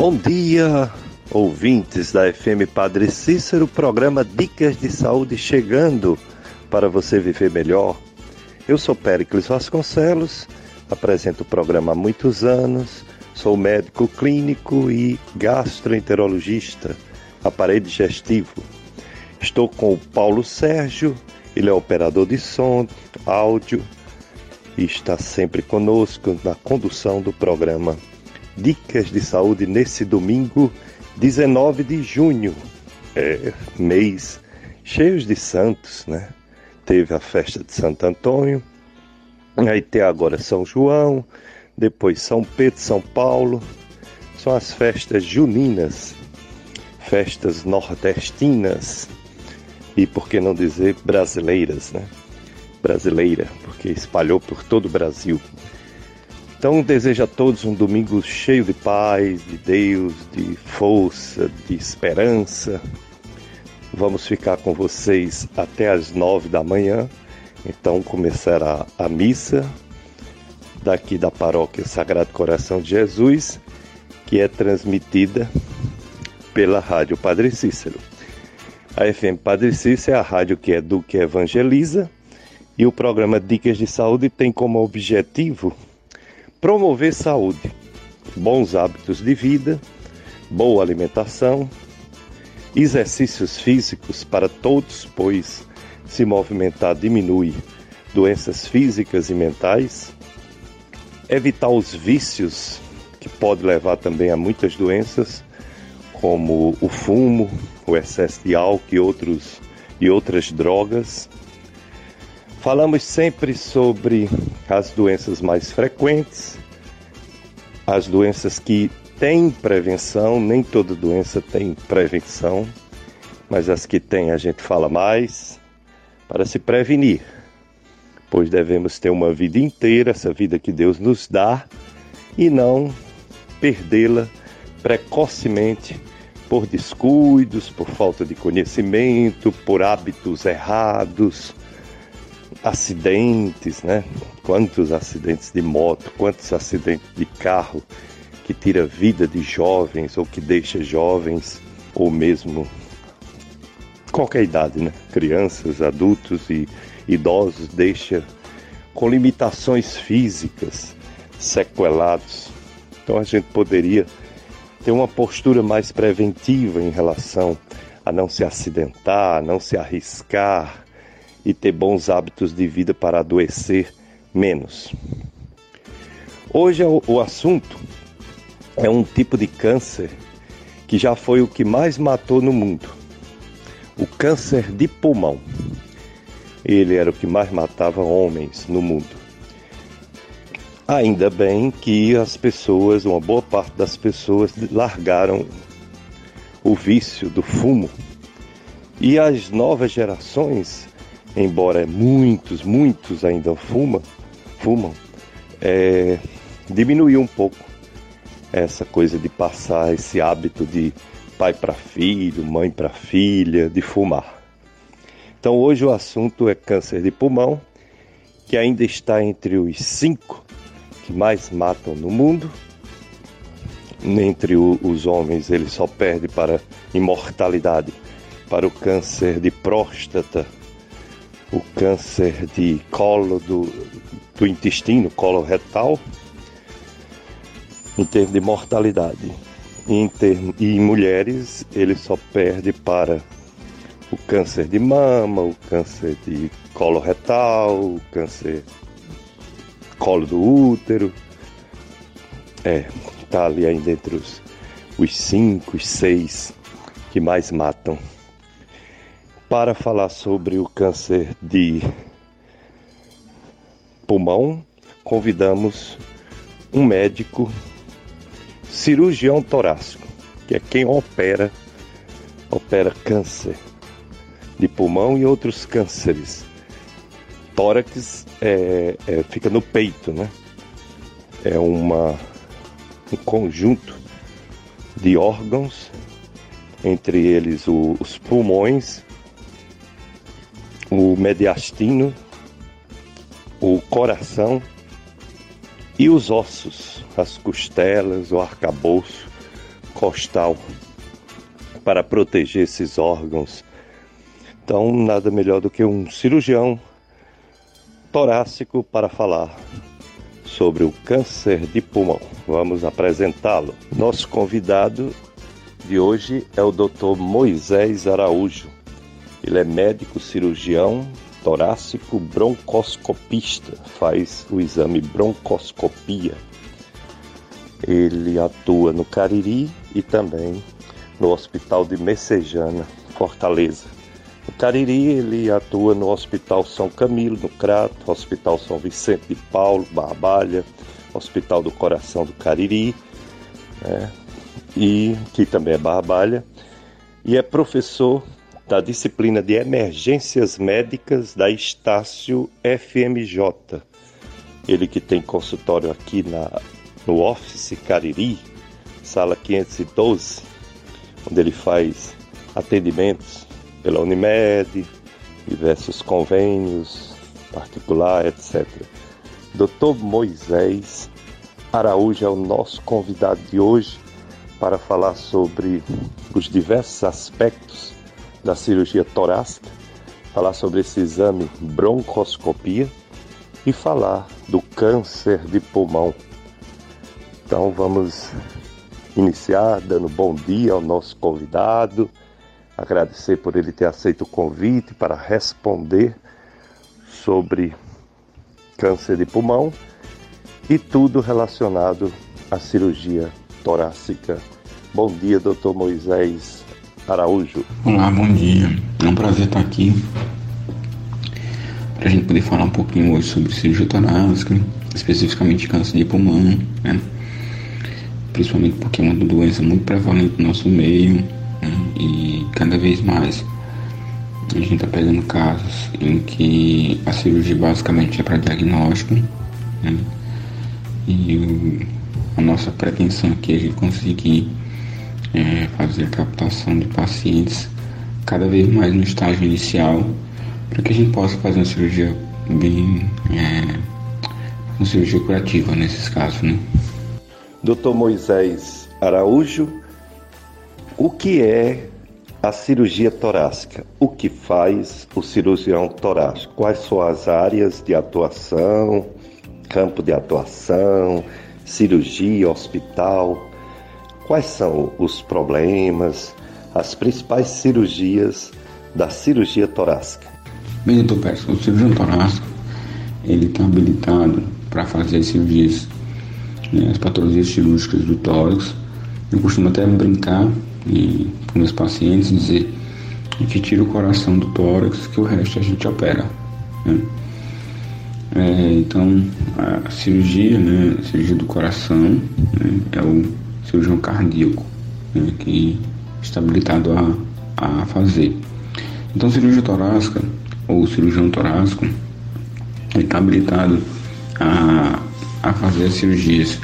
Bom dia, ouvintes da FM Padre Cícero, programa Dicas de Saúde chegando para você viver melhor. Eu sou Péricles Vasconcelos, apresento o programa há muitos anos, sou médico clínico e gastroenterologista, aparelho digestivo. Estou com o Paulo Sérgio, ele é operador de som, áudio e está sempre conosco na condução do programa Dicas de Saúde nesse domingo, 19 de junho, é, mês cheios de santos, né? Teve a festa de Santo Antônio, aí tem agora São João, depois São Pedro, São Paulo, são as festas juninas, festas nordestinas e por que não dizer brasileiras, né? Brasileira, porque espalhou por todo o Brasil. Então desejo a todos um domingo cheio de paz, de Deus, de força, de esperança. Vamos ficar com vocês até as nove da manhã. Então começará a missa daqui da paróquia Sagrado Coração de Jesus, que é transmitida pela Rádio Padre Cícero. A FM Padre Cícero é a rádio que do que evangeliza e o programa Dicas de Saúde tem como objetivo promover saúde, bons hábitos de vida, boa alimentação, exercícios físicos para todos, pois se movimentar diminui doenças físicas e mentais, evitar os vícios que pode levar também a muitas doenças, como o fumo, o excesso de álcool e, outros, e outras drogas, Falamos sempre sobre as doenças mais frequentes, as doenças que têm prevenção, nem toda doença tem prevenção, mas as que têm a gente fala mais para se prevenir, pois devemos ter uma vida inteira, essa vida que Deus nos dá, e não perdê-la precocemente por descuidos, por falta de conhecimento, por hábitos errados acidentes, né? Quantos acidentes de moto, quantos acidentes de carro que tira vida de jovens ou que deixa jovens ou mesmo qualquer idade, né? Crianças, adultos e idosos deixa com limitações físicas, sequelados. Então a gente poderia ter uma postura mais preventiva em relação a não se acidentar, a não se arriscar, e ter bons hábitos de vida para adoecer menos. Hoje o assunto é um tipo de câncer que já foi o que mais matou no mundo. O câncer de pulmão. Ele era o que mais matava homens no mundo. Ainda bem que as pessoas, uma boa parte das pessoas, largaram o vício do fumo. E as novas gerações embora muitos, muitos ainda fumam, fumam é, diminuiu um pouco essa coisa de passar esse hábito de pai para filho, mãe para filha, de fumar. Então hoje o assunto é câncer de pulmão, que ainda está entre os cinco que mais matam no mundo. Entre os homens ele só perde para imortalidade para o câncer de próstata, o câncer de colo do, do intestino, colo retal, em termos de mortalidade. Em, termos, e em mulheres, ele só perde para o câncer de mama, o câncer de colo retal, o câncer colo do útero. É, está ali ainda entre os, os cinco, os seis que mais matam para falar sobre o câncer de pulmão, convidamos um médico cirurgião torácico, que é quem opera opera câncer de pulmão e outros cânceres. Tórax é, é, fica no peito, né? É uma, um conjunto de órgãos, entre eles o, os pulmões o mediastino, o coração e os ossos, as costelas, o arcabouço, intercostal para proteger esses órgãos. Então, nada melhor do que um cirurgião torácico para falar sobre o câncer de pulmão. Vamos apresentá-lo. Nosso convidado de hoje é o Dr. Moisés Araújo. Ele é médico cirurgião torácico broncoscopista, faz o exame broncoscopia. Ele atua no Cariri e também no Hospital de Messejana, Fortaleza. No Cariri, ele atua no Hospital São Camilo, no Crato, Hospital São Vicente de Paulo, Barbalha, Hospital do Coração do Cariri, né? e que também é Barbalha, e é professor da disciplina de Emergências Médicas da Estácio FMJ. Ele que tem consultório aqui na, no Office Cariri, sala 512, onde ele faz atendimentos pela Unimed, diversos convênios particular, etc. Dr. Moisés Araújo é o nosso convidado de hoje para falar sobre os diversos aspectos da cirurgia torácica, falar sobre esse exame broncoscopia e falar do câncer de pulmão. Então vamos iniciar dando bom dia ao nosso convidado, agradecer por ele ter aceito o convite para responder sobre câncer de pulmão e tudo relacionado à cirurgia torácica. Bom dia, doutor Moisés Araújo. Olá, bom dia. É um prazer estar aqui para a gente poder falar um pouquinho hoje sobre cirurgia torácica, especificamente câncer de pulmão, né? principalmente porque é uma doença muito prevalente no nosso meio né? e cada vez mais a gente está pegando casos em que a cirurgia basicamente é para diagnóstico né? e o, a nossa pretensão aqui é a gente conseguir é, fazer a captação de pacientes cada vez mais no estágio inicial, para que a gente possa fazer uma cirurgia bem. É, uma cirurgia curativa nesses casos, né? Dr. Moisés Araújo, o que é a cirurgia torácica? O que faz o cirurgião torácico? Quais são as áreas de atuação, campo de atuação, cirurgia, hospital? Quais são os problemas, as principais cirurgias da cirurgia torácica? Bem, doutor Pérez, o cirurgião torácico ele está habilitado para fazer as cirurgias, né, as patologias cirúrgicas do tórax. Eu costumo até brincar e, com meus pacientes dizer que tira o coração do tórax, que o resto a gente opera. Né? É, então, a cirurgia, né, a cirurgia do coração, né, é o cirurgião cardíaco, né, que está habilitado a, a fazer. Então, cirurgia torácica ou cirurgião torácico está habilitado a, a fazer as cirurgias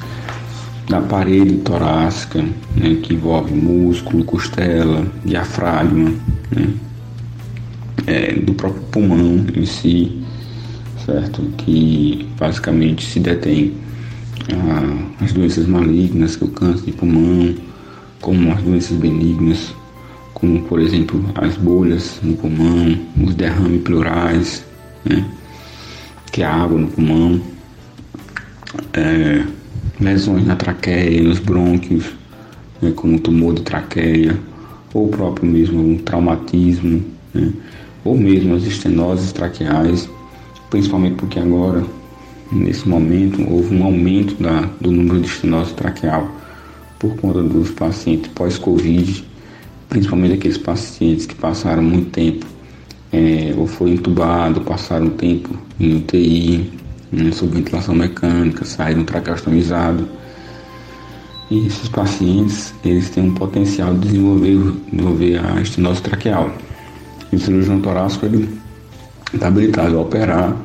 da parede torácica, né, que envolve músculo, costela, diafragma, né, é, do próprio pulmão em si, certo? Que basicamente se detém as doenças malignas, que é o câncer de pulmão, como as doenças benignas, como por exemplo as bolhas no pulmão, os derrames pleurais, né? que é a água no pulmão, é, lesões na traqueia, nos brônquios, né? como tumor de traqueia, ou próprio mesmo um traumatismo, né? ou mesmo as estenoses traqueais, principalmente porque agora Nesse momento, houve um aumento da, do número de estenose traqueal por conta dos pacientes pós-Covid, principalmente aqueles pacientes que passaram muito tempo é, ou foram entubados, passaram tempo em UTI, né, sob ventilação mecânica, saíram traqueostomizado. E esses pacientes, eles têm um potencial de desenvolver, desenvolver a estenose traqueal. E o cirurgião torácico, ele está habilitado a operar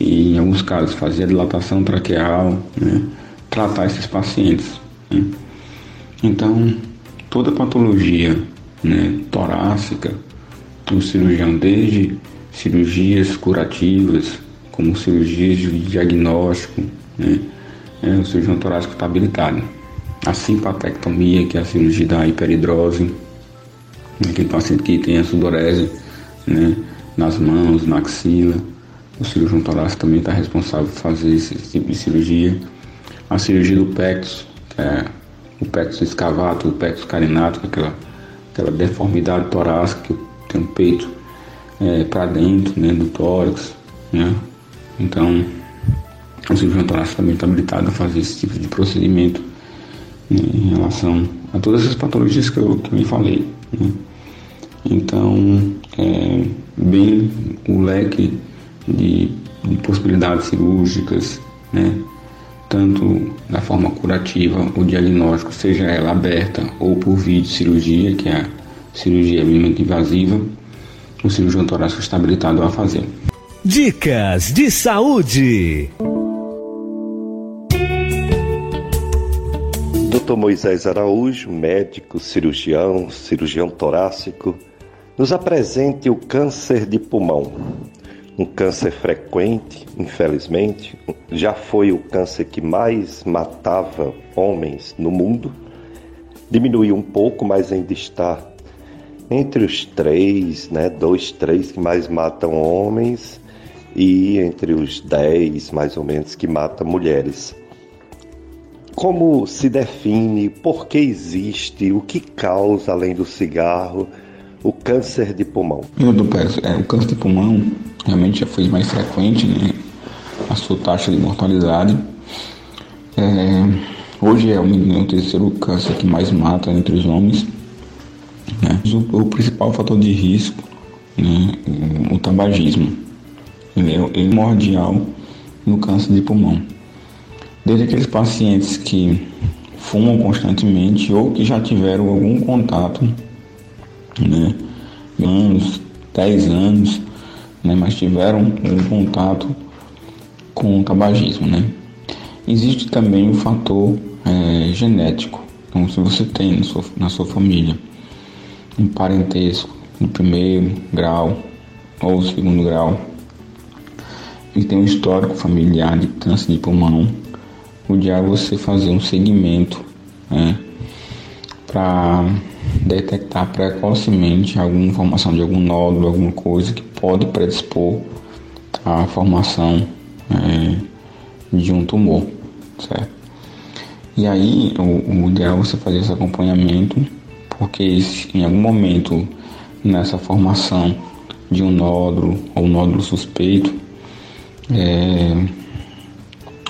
e em alguns casos fazer dilatação traqueal, né? tratar esses pacientes. Né? Então, toda patologia né, torácica, o cirurgião, desde cirurgias curativas, como cirurgias de diagnóstico, né, é, o cirurgião torácico está habilitado. a simpatectomia, que é a cirurgia da hiperidrose, aquele paciente que tem a sudorese né, nas mãos, na axila. O cirurgião torácico também está responsável por fazer esse tipo de cirurgia. A cirurgia do pectus, é o pectus escavato, o pectus carinato, é aquela, aquela deformidade torácica que tem o peito é, para dentro, né, do tórax. Né? Então, o cirurgião torácico também está habilitado a fazer esse tipo de procedimento né, em relação a todas as patologias que eu, que eu falei. Né? Então, é, bem o leque de, de possibilidades cirúrgicas, né? tanto da forma curativa, o diagnóstico, seja ela aberta ou por vídeo cirurgia, que é a cirurgia minimamente invasiva, o cirurgião torácico está habilitado a fazer. Dicas de saúde. Dr. Moisés Araújo, médico, cirurgião, cirurgião torácico, nos apresente o câncer de pulmão. Um câncer frequente, infelizmente, já foi o câncer que mais matava homens no mundo. Diminuiu um pouco, mas ainda está entre os três, né, dois, três que mais matam homens e entre os dez, mais ou menos, que matam mulheres. Como se define, por que existe, o que causa, além do cigarro, o câncer de pulmão? Meu Deus, é, o câncer de pulmão realmente já foi mais frequente, né? A sua taxa de mortalidade. É, hoje é o, o terceiro câncer que mais mata entre os homens. Né? O, o, principal fator de risco, né? o, o tabagismo, ele é, é primordial no câncer de pulmão desde aqueles pacientes que fumam constantemente ou que já tiveram algum contato, né, anos, 10 anos, né, mas tiveram um contato com o tabagismo, né. Existe também o fator é, genético, então se você tem na sua, na sua família um parentesco do primeiro grau ou segundo grau e tem um histórico familiar de câncer de pulmão, o ideal é você fazer um segmento né, para detectar precocemente alguma formação de algum nódulo, alguma coisa que pode predispor à formação é, de um tumor, certo? E aí o, o ideal é você fazer esse acompanhamento, porque se em algum momento nessa formação de um nódulo ou nódulo suspeito, é,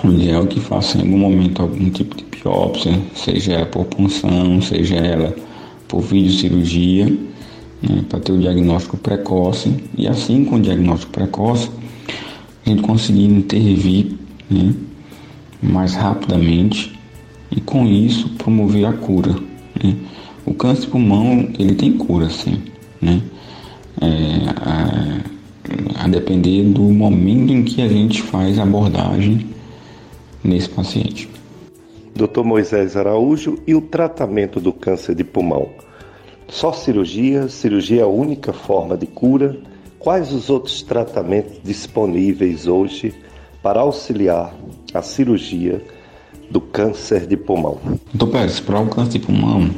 o ideal é que faça em algum momento algum tipo de biópsia, seja por punção, seja ela por videocirurgia, né, para ter o diagnóstico precoce. E assim com o diagnóstico precoce, a gente conseguir intervir né, mais rapidamente e com isso promover a cura. Né. O câncer de pulmão ele tem cura sim, né? É, a, a depender do momento em que a gente faz a abordagem nesse paciente. Dr. Moisés Araújo e o tratamento do câncer de pulmão. Só cirurgia? Cirurgia é a única forma de cura? Quais os outros tratamentos disponíveis hoje para auxiliar a cirurgia do câncer de pulmão? Doutor Pérez, para o câncer de pulmão,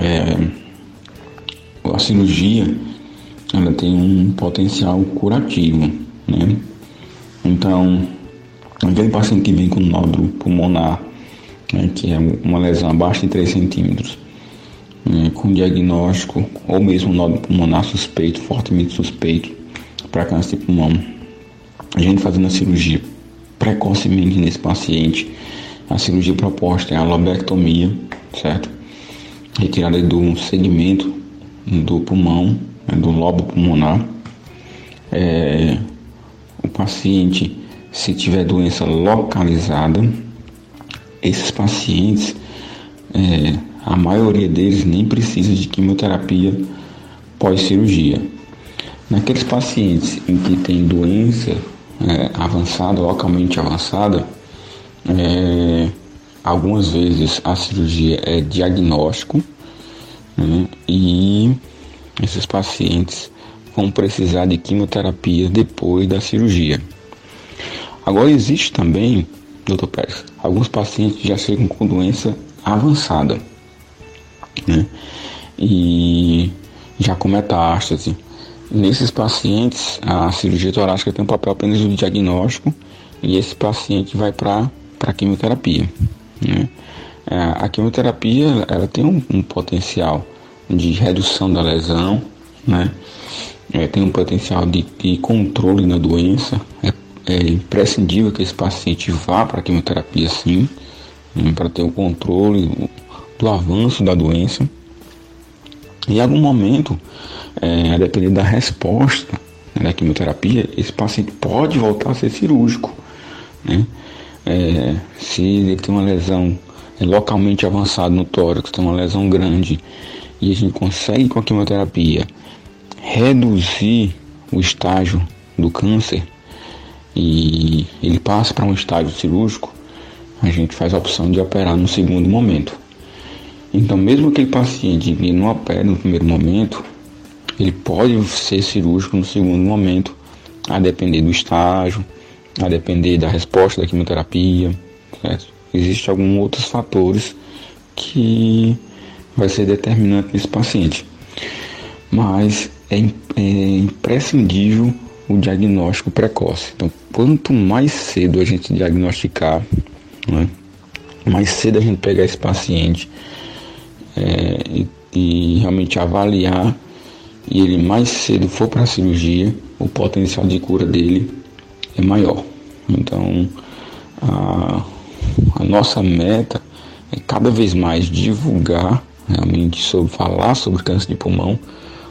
é, a cirurgia ela tem um potencial curativo, né? Então, Aquele paciente que vem com nódulo pulmonar, né, que é uma lesão abaixo de 3 centímetros, né, com diagnóstico ou mesmo nódulo pulmonar suspeito, fortemente suspeito para câncer de pulmão, a gente fazendo a cirurgia precocemente nesse paciente, a cirurgia proposta é a lobectomia, certo? Retirada do segmento do pulmão, né, do lobo pulmonar. É, o paciente se tiver doença localizada, esses pacientes, é, a maioria deles nem precisa de quimioterapia pós-cirurgia. Naqueles pacientes em que tem doença é, avançada, localmente avançada, é, algumas vezes a cirurgia é diagnóstico né, e esses pacientes vão precisar de quimioterapia depois da cirurgia. Agora existe também, Pérez, alguns pacientes já chegam com doença avançada, né? E já com metástase. Nesses pacientes, a cirurgia torácica tem um papel apenas de diagnóstico e esse paciente vai para a quimioterapia. Né? É, a quimioterapia ela tem um, um, potencial de redução da lesão, né? É, tem um potencial de, de controle na doença. É, é, imprescindível que esse paciente vá para a quimioterapia sim, né? para ter o controle do avanço da doença. Em algum momento, é, a depender da resposta né, da quimioterapia, esse paciente pode voltar a ser cirúrgico. Né? É, se ele tem uma lesão é, localmente avançada no tórax, tem uma lesão grande, e a gente consegue com a quimioterapia reduzir o estágio do câncer e ele passa para um estágio cirúrgico, a gente faz a opção de operar no segundo momento. Então, mesmo aquele paciente que não opera no primeiro momento, ele pode ser cirúrgico no segundo momento, a depender do estágio, a depender da resposta da quimioterapia? Existem alguns outros fatores que vai ser determinante nesse paciente. Mas é, é imprescindível o diagnóstico precoce. Então, quanto mais cedo a gente diagnosticar, né, mais cedo a gente pegar esse paciente é, e, e, realmente avaliar e ele mais cedo for para a cirurgia, o potencial de cura dele é maior. Então, a, a nossa meta é cada vez mais divulgar realmente sobre falar sobre câncer de pulmão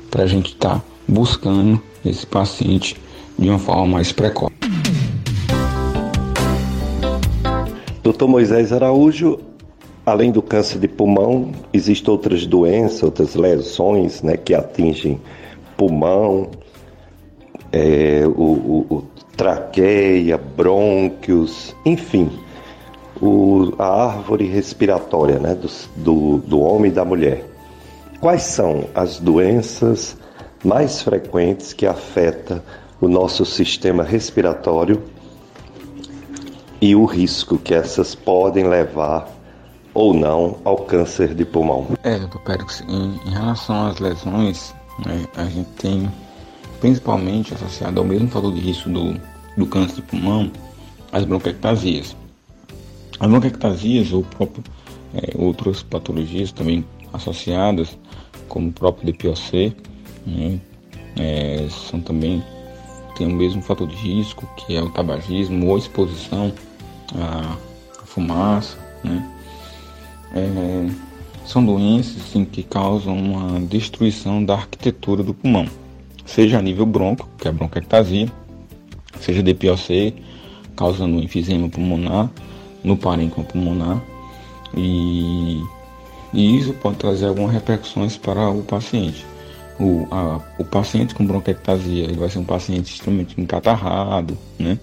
para a gente estar tá buscando esse paciente de uma forma mais precoce. Dr. Moisés Araújo, além do câncer de pulmão, existem outras doenças, outras lesões né, que atingem pulmão, é, o, o, o, traqueia, brônquios, enfim, o, a árvore respiratória né, do, do, do homem e da mulher. Quais são as doenças mais frequentes que afetam o nosso sistema respiratório e o risco que essas podem levar ou não ao câncer de pulmão. É, doutor Pérez, em, em, relação às lesões, né, a gente tem principalmente associado ao mesmo fator de risco do, do câncer de pulmão as bronquiectasias. As bronquiectasias ou próprio, é, outras patologias também associadas, como o próprio DPOC, né, é, são também tem o mesmo fator de risco que é o tabagismo ou exposição à fumaça, né? É, são doenças assim, que causam uma destruição da arquitetura do pulmão, seja a nível bronco, que é a bronquiectasia, seja DPOC, causando enfisema pulmonar, no parênquima pulmonar, e, e isso pode trazer algumas repercussões para o paciente. O, a, o paciente com bronquiectasia ele vai ser um paciente extremamente encatarrado, né?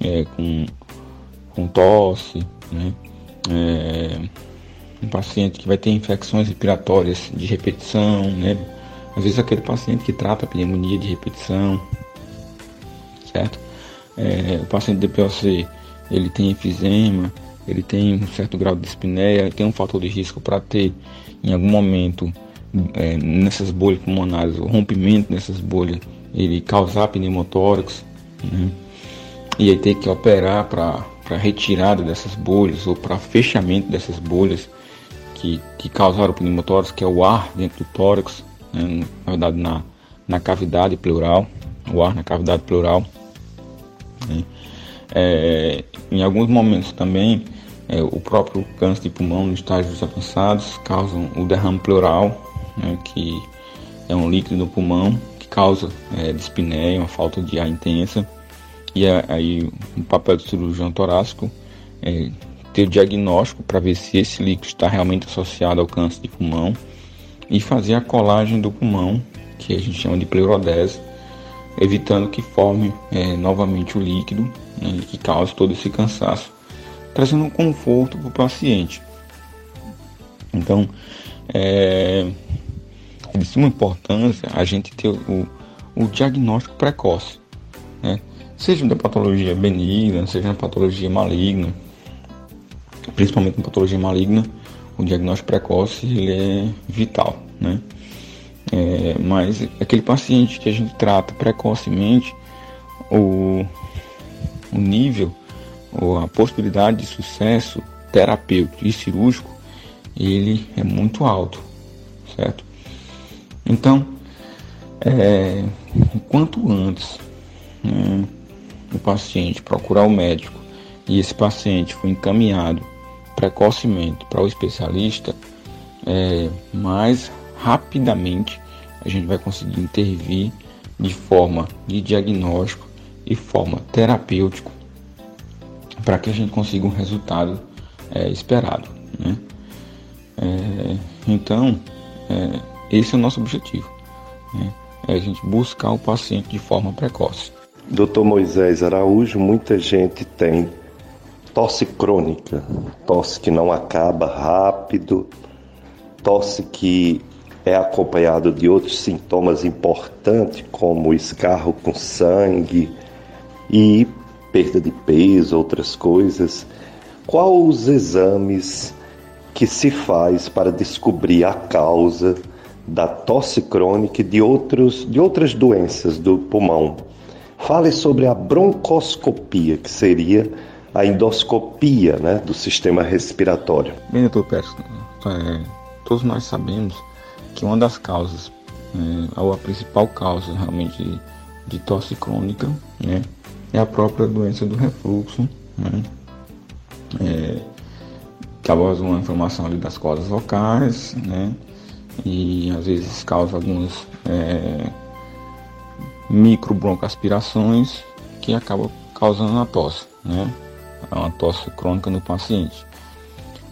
É, com, com tosse, né? É, um paciente que vai ter infecções respiratórias de repetição, né? Às vezes aquele paciente que trata pneumonia de repetição, certo? É, o paciente de DPOC, ele tem enfisema, ele tem um certo grau de dispneia, tem um fator de risco para ter em algum momento é, nessas bolhas pulmonares, o rompimento nessas bolhas, ele causar pneumotórax, né? e aí ter que operar para retirada dessas bolhas ou para fechamento dessas bolhas que, que causaram o pneumotórax, que é o ar dentro do tórax, né? na verdade na, na cavidade pleural, o ar na cavidade pleural. Né? É, em alguns momentos também, é, o próprio câncer de pulmão nos estágios avançados causam o derrame pleural, né, que é um líquido no pulmão que causa é, dispneia, uma falta de ar intensa. E aí o papel do cirurgião torácico é ter o diagnóstico para ver se esse líquido está realmente associado ao câncer de pulmão e fazer a colagem do pulmão, que a gente chama de pleurodese, evitando que forme é, novamente o líquido né, que cause todo esse cansaço, trazendo um conforto para o paciente. Então, é, é de suma importância a gente ter o, o diagnóstico precoce, né? seja da patologia benigna, seja na patologia maligna, principalmente na patologia maligna, o diagnóstico precoce ele é vital, né? É, mas aquele paciente que a gente trata precocemente, o, o nível ou a possibilidade de sucesso terapêutico e cirúrgico, ele é muito alto, certo? Então, é, quanto antes né, o paciente procurar o médico e esse paciente for encaminhado precocemente para o especialista, é, mais rapidamente a gente vai conseguir intervir de forma de diagnóstico e forma terapêutico para que a gente consiga um resultado é, esperado. Né? É, então, é, esse é o nosso objetivo. Né? É a gente buscar o paciente de forma precoce. Dr. Moisés Araújo, muita gente tem tosse crônica, tosse que não acaba rápido, tosse que é acompanhado de outros sintomas importantes, como escarro com sangue e perda de peso, outras coisas. Quais os exames que se faz para descobrir a causa da tosse crônica e de, outros, de outras doenças do pulmão? Fale sobre a broncoscopia, que seria a endoscopia né, do sistema respiratório. Bem, doutor Pérez, é, todos nós sabemos que uma das causas, é, ou a principal causa realmente de, de tosse crônica, né, é a própria doença do refluxo, né, é, causa uma inflamação ali das cordas vocais, né, e às vezes causa algumas é, microbroncoaspirações que acabam causando a tosse, né, uma tosse crônica no paciente.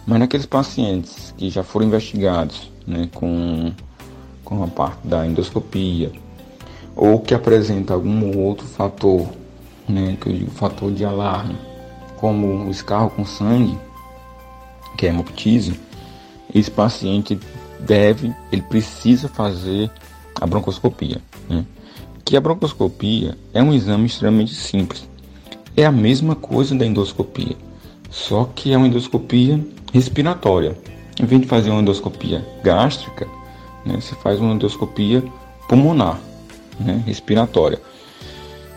Mas naqueles pacientes que já foram investigados né, com, com a parte da endoscopia, ou que apresenta algum outro fator, né, que eu digo fator de alarme, como o escarro com sangue, que é hemoptise, esse paciente deve, ele precisa fazer a broncoscopia. Né? Que a broncoscopia é um exame extremamente simples. É a mesma coisa da endoscopia, só que é uma endoscopia respiratória. Em vez de fazer uma endoscopia gástrica, né, você faz uma endoscopia pulmonar, né, respiratória,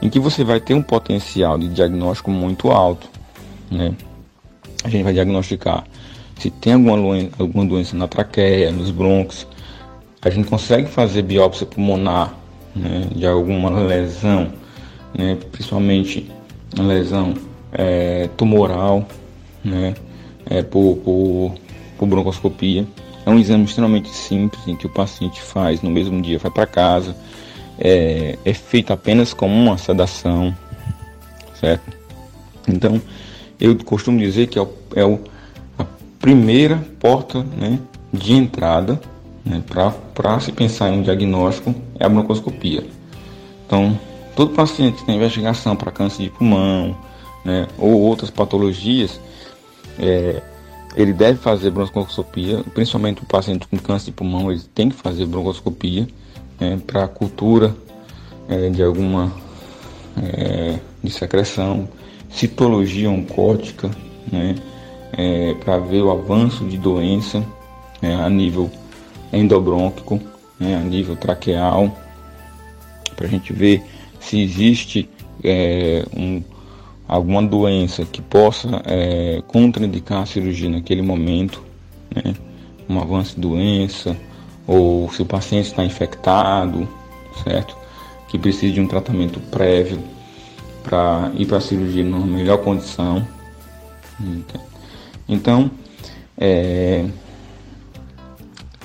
em que você vai ter um potencial de diagnóstico muito alto. Né? A gente vai diagnosticar se tem alguma, alguma doença na traqueia, nos brônquios. A gente consegue fazer biópsia pulmonar né, de alguma lesão, né, principalmente lesão é, tumoral, né, é, por, por, por broncoscopia. É um exame extremamente simples em que o paciente faz no mesmo dia, vai para casa, é, é, feito apenas com uma sedação, certo? Então, eu costumo dizer que é, o, é o, primeira porta né, de entrada né, para se pensar em um diagnóstico é a broncoscopia. Então, todo paciente que tem investigação para câncer de pulmão né, ou outras patologias, é, ele deve fazer broncoscopia, principalmente o paciente com câncer de pulmão, ele tem que fazer broncoscopia né, para a cultura é, de alguma é, de secreção, citologia oncótica, né, é, para ver o avanço de doença é, a nível endobrônquico, né, a nível traqueal, para a gente ver se existe é, um alguma doença que possa é, contraindicar a cirurgia naquele momento, né? um avanço de doença, ou se o paciente está infectado, certo? Que precisa de um tratamento prévio para ir para a cirurgia numa melhor condição. Então, é,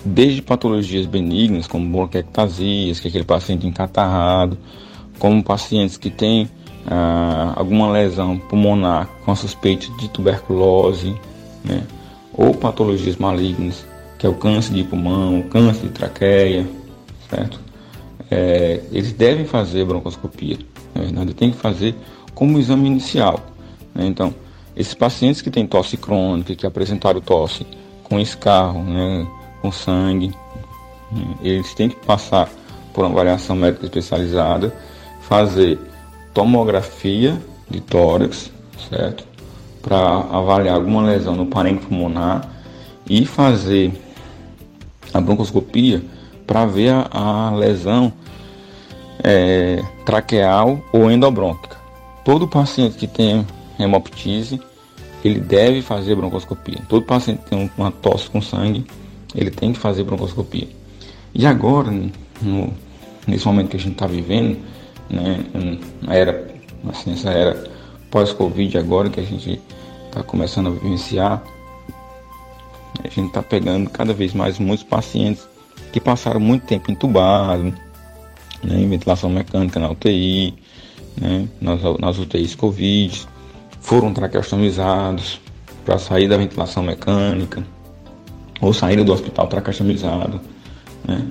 desde patologias benignas, como bronquiectasias, que é aquele paciente encatarrado, como pacientes que têm ah, alguma lesão pulmonar com suspeita de tuberculose, né? ou patologias malignas, que é o câncer de pulmão, câncer de traqueia, certo? É, eles devem fazer broncoscopia, na verdade, tem que fazer como exame inicial. Né? Então, esses pacientes que têm tosse crônica, que apresentaram tosse com escarro, né, com sangue, né, eles têm que passar por uma avaliação médica especializada, fazer tomografia de tórax, certo? Para avaliar alguma lesão no parênquima pulmonar e fazer a broncoscopia para ver a, a lesão é, traqueal ou endobrônquica. Todo paciente que tem hemoptise, ele deve fazer broncoscopia. Todo paciente tem uma tosse com sangue, ele tem que fazer broncoscopia. E agora, no, nesse momento que a gente está vivendo, né, era, assim, essa era pós-Covid agora que a gente está começando a vivenciar, a gente está pegando cada vez mais muitos pacientes que passaram muito tempo entubados, né, em ventilação mecânica na UTI, né, nas, nas UTIs Covid, foram traqueostomizados para sair da ventilação mecânica ou saíram do hospital traqueostomizado. Né.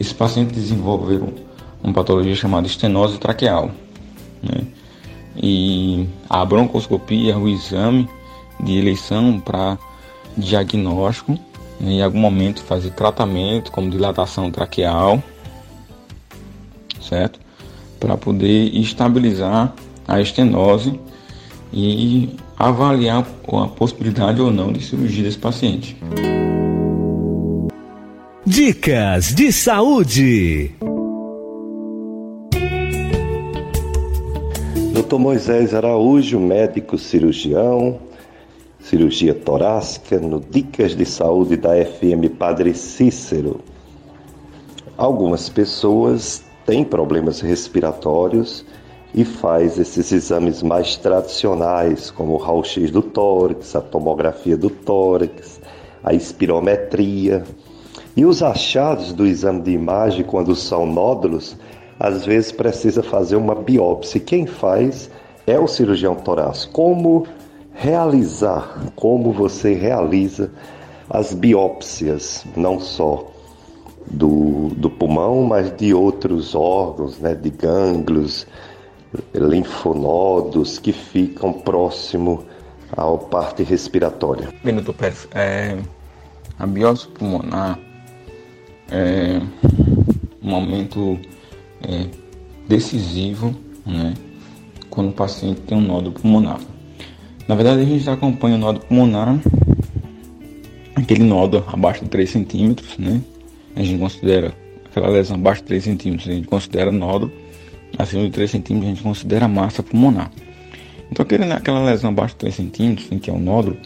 Esses pacientes desenvolveram uma patologia chamada estenose traqueal. Né, e a broncoscopia é o exame de eleição para diagnóstico, né, em algum momento fazer tratamento como dilatação traqueal, certo? Para poder estabilizar a estenose e avaliar a possibilidade ou não de cirurgia desse paciente. Dicas de saúde. Dr. Moisés Araújo, médico cirurgião, cirurgia torácica, no Dicas de Saúde da FM Padre Cícero. Algumas pessoas têm problemas respiratórios e faz esses exames mais tradicionais, como o raio-x do tórax, a tomografia do tórax, a espirometria. E os achados do exame de imagem, quando são nódulos, às vezes precisa fazer uma biópsia. Quem faz é o cirurgião torácico. Como realizar, como você realiza as biópsias, não só do, do pulmão, mas de outros órgãos, né, de gânglios, linfonodos que ficam próximo à parte respiratória. Doutor Pérez, é, a biópsia pulmonar é um momento é, decisivo né, quando o paciente tem um nódulo pulmonar. Na verdade, a gente acompanha o nódulo pulmonar, aquele nódulo abaixo de 3 centímetros, né? A gente considera aquela lesão abaixo de 3 centímetros, a gente considera nódulo, acima de 3 centímetros, a gente considera massa pulmonar. Então, aquele, aquela lesão abaixo de 3 centímetros, que é o nódulo,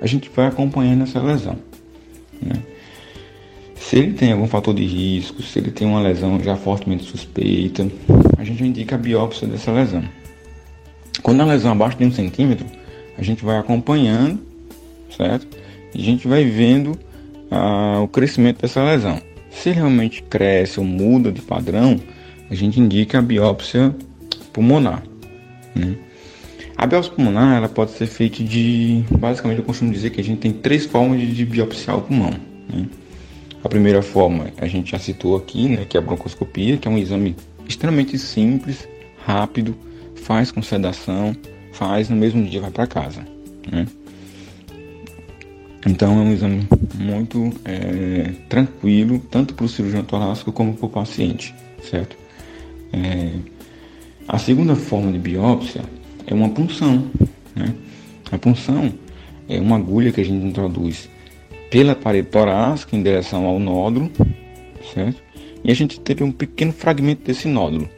a gente vai acompanhando essa lesão. Né? Se ele tem algum fator de risco, se ele tem uma lesão já fortemente suspeita, a gente indica a biópsia dessa lesão. Quando a lesão abaixo de um centímetro, a gente vai acompanhando, certo? E a gente vai vendo ah, o crescimento dessa lesão. Se realmente cresce ou muda de padrão, a gente indica a biópsia pulmonar. Né? A biópsia pulmonar ela pode ser feita de. Basicamente, eu costumo dizer que a gente tem três formas de biopsiar o pulmão. Né? A primeira forma a gente já citou aqui, né, que é a broncoscopia, que é um exame extremamente simples, rápido, faz com sedação, faz no mesmo dia vai para casa. Né? Então é um exame muito é, tranquilo, tanto para o cirurgião torácico como para o paciente, certo? É, a segunda forma de biópsia é uma punção. Né? A punção é uma agulha que a gente introduz pela parede torácica em direção ao nódulo, certo? E a gente teve um pequeno fragmento desse nódulo.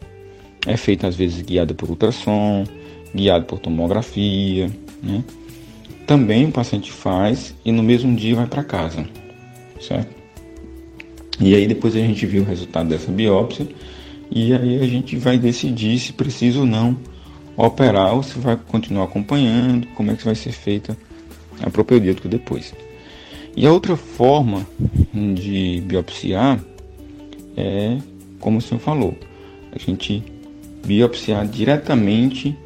É feito às vezes guiado por ultrassom, guiado por tomografia, né? Também o paciente faz e no mesmo dia vai para casa, certo? E aí depois a gente viu o resultado dessa biópsia e aí a gente vai decidir se precisa ou não operar ou se vai continuar acompanhando, como é que vai ser feita a propeudítico depois. E a outra forma de biopsiar é, como o senhor falou, a gente biopsiar diretamente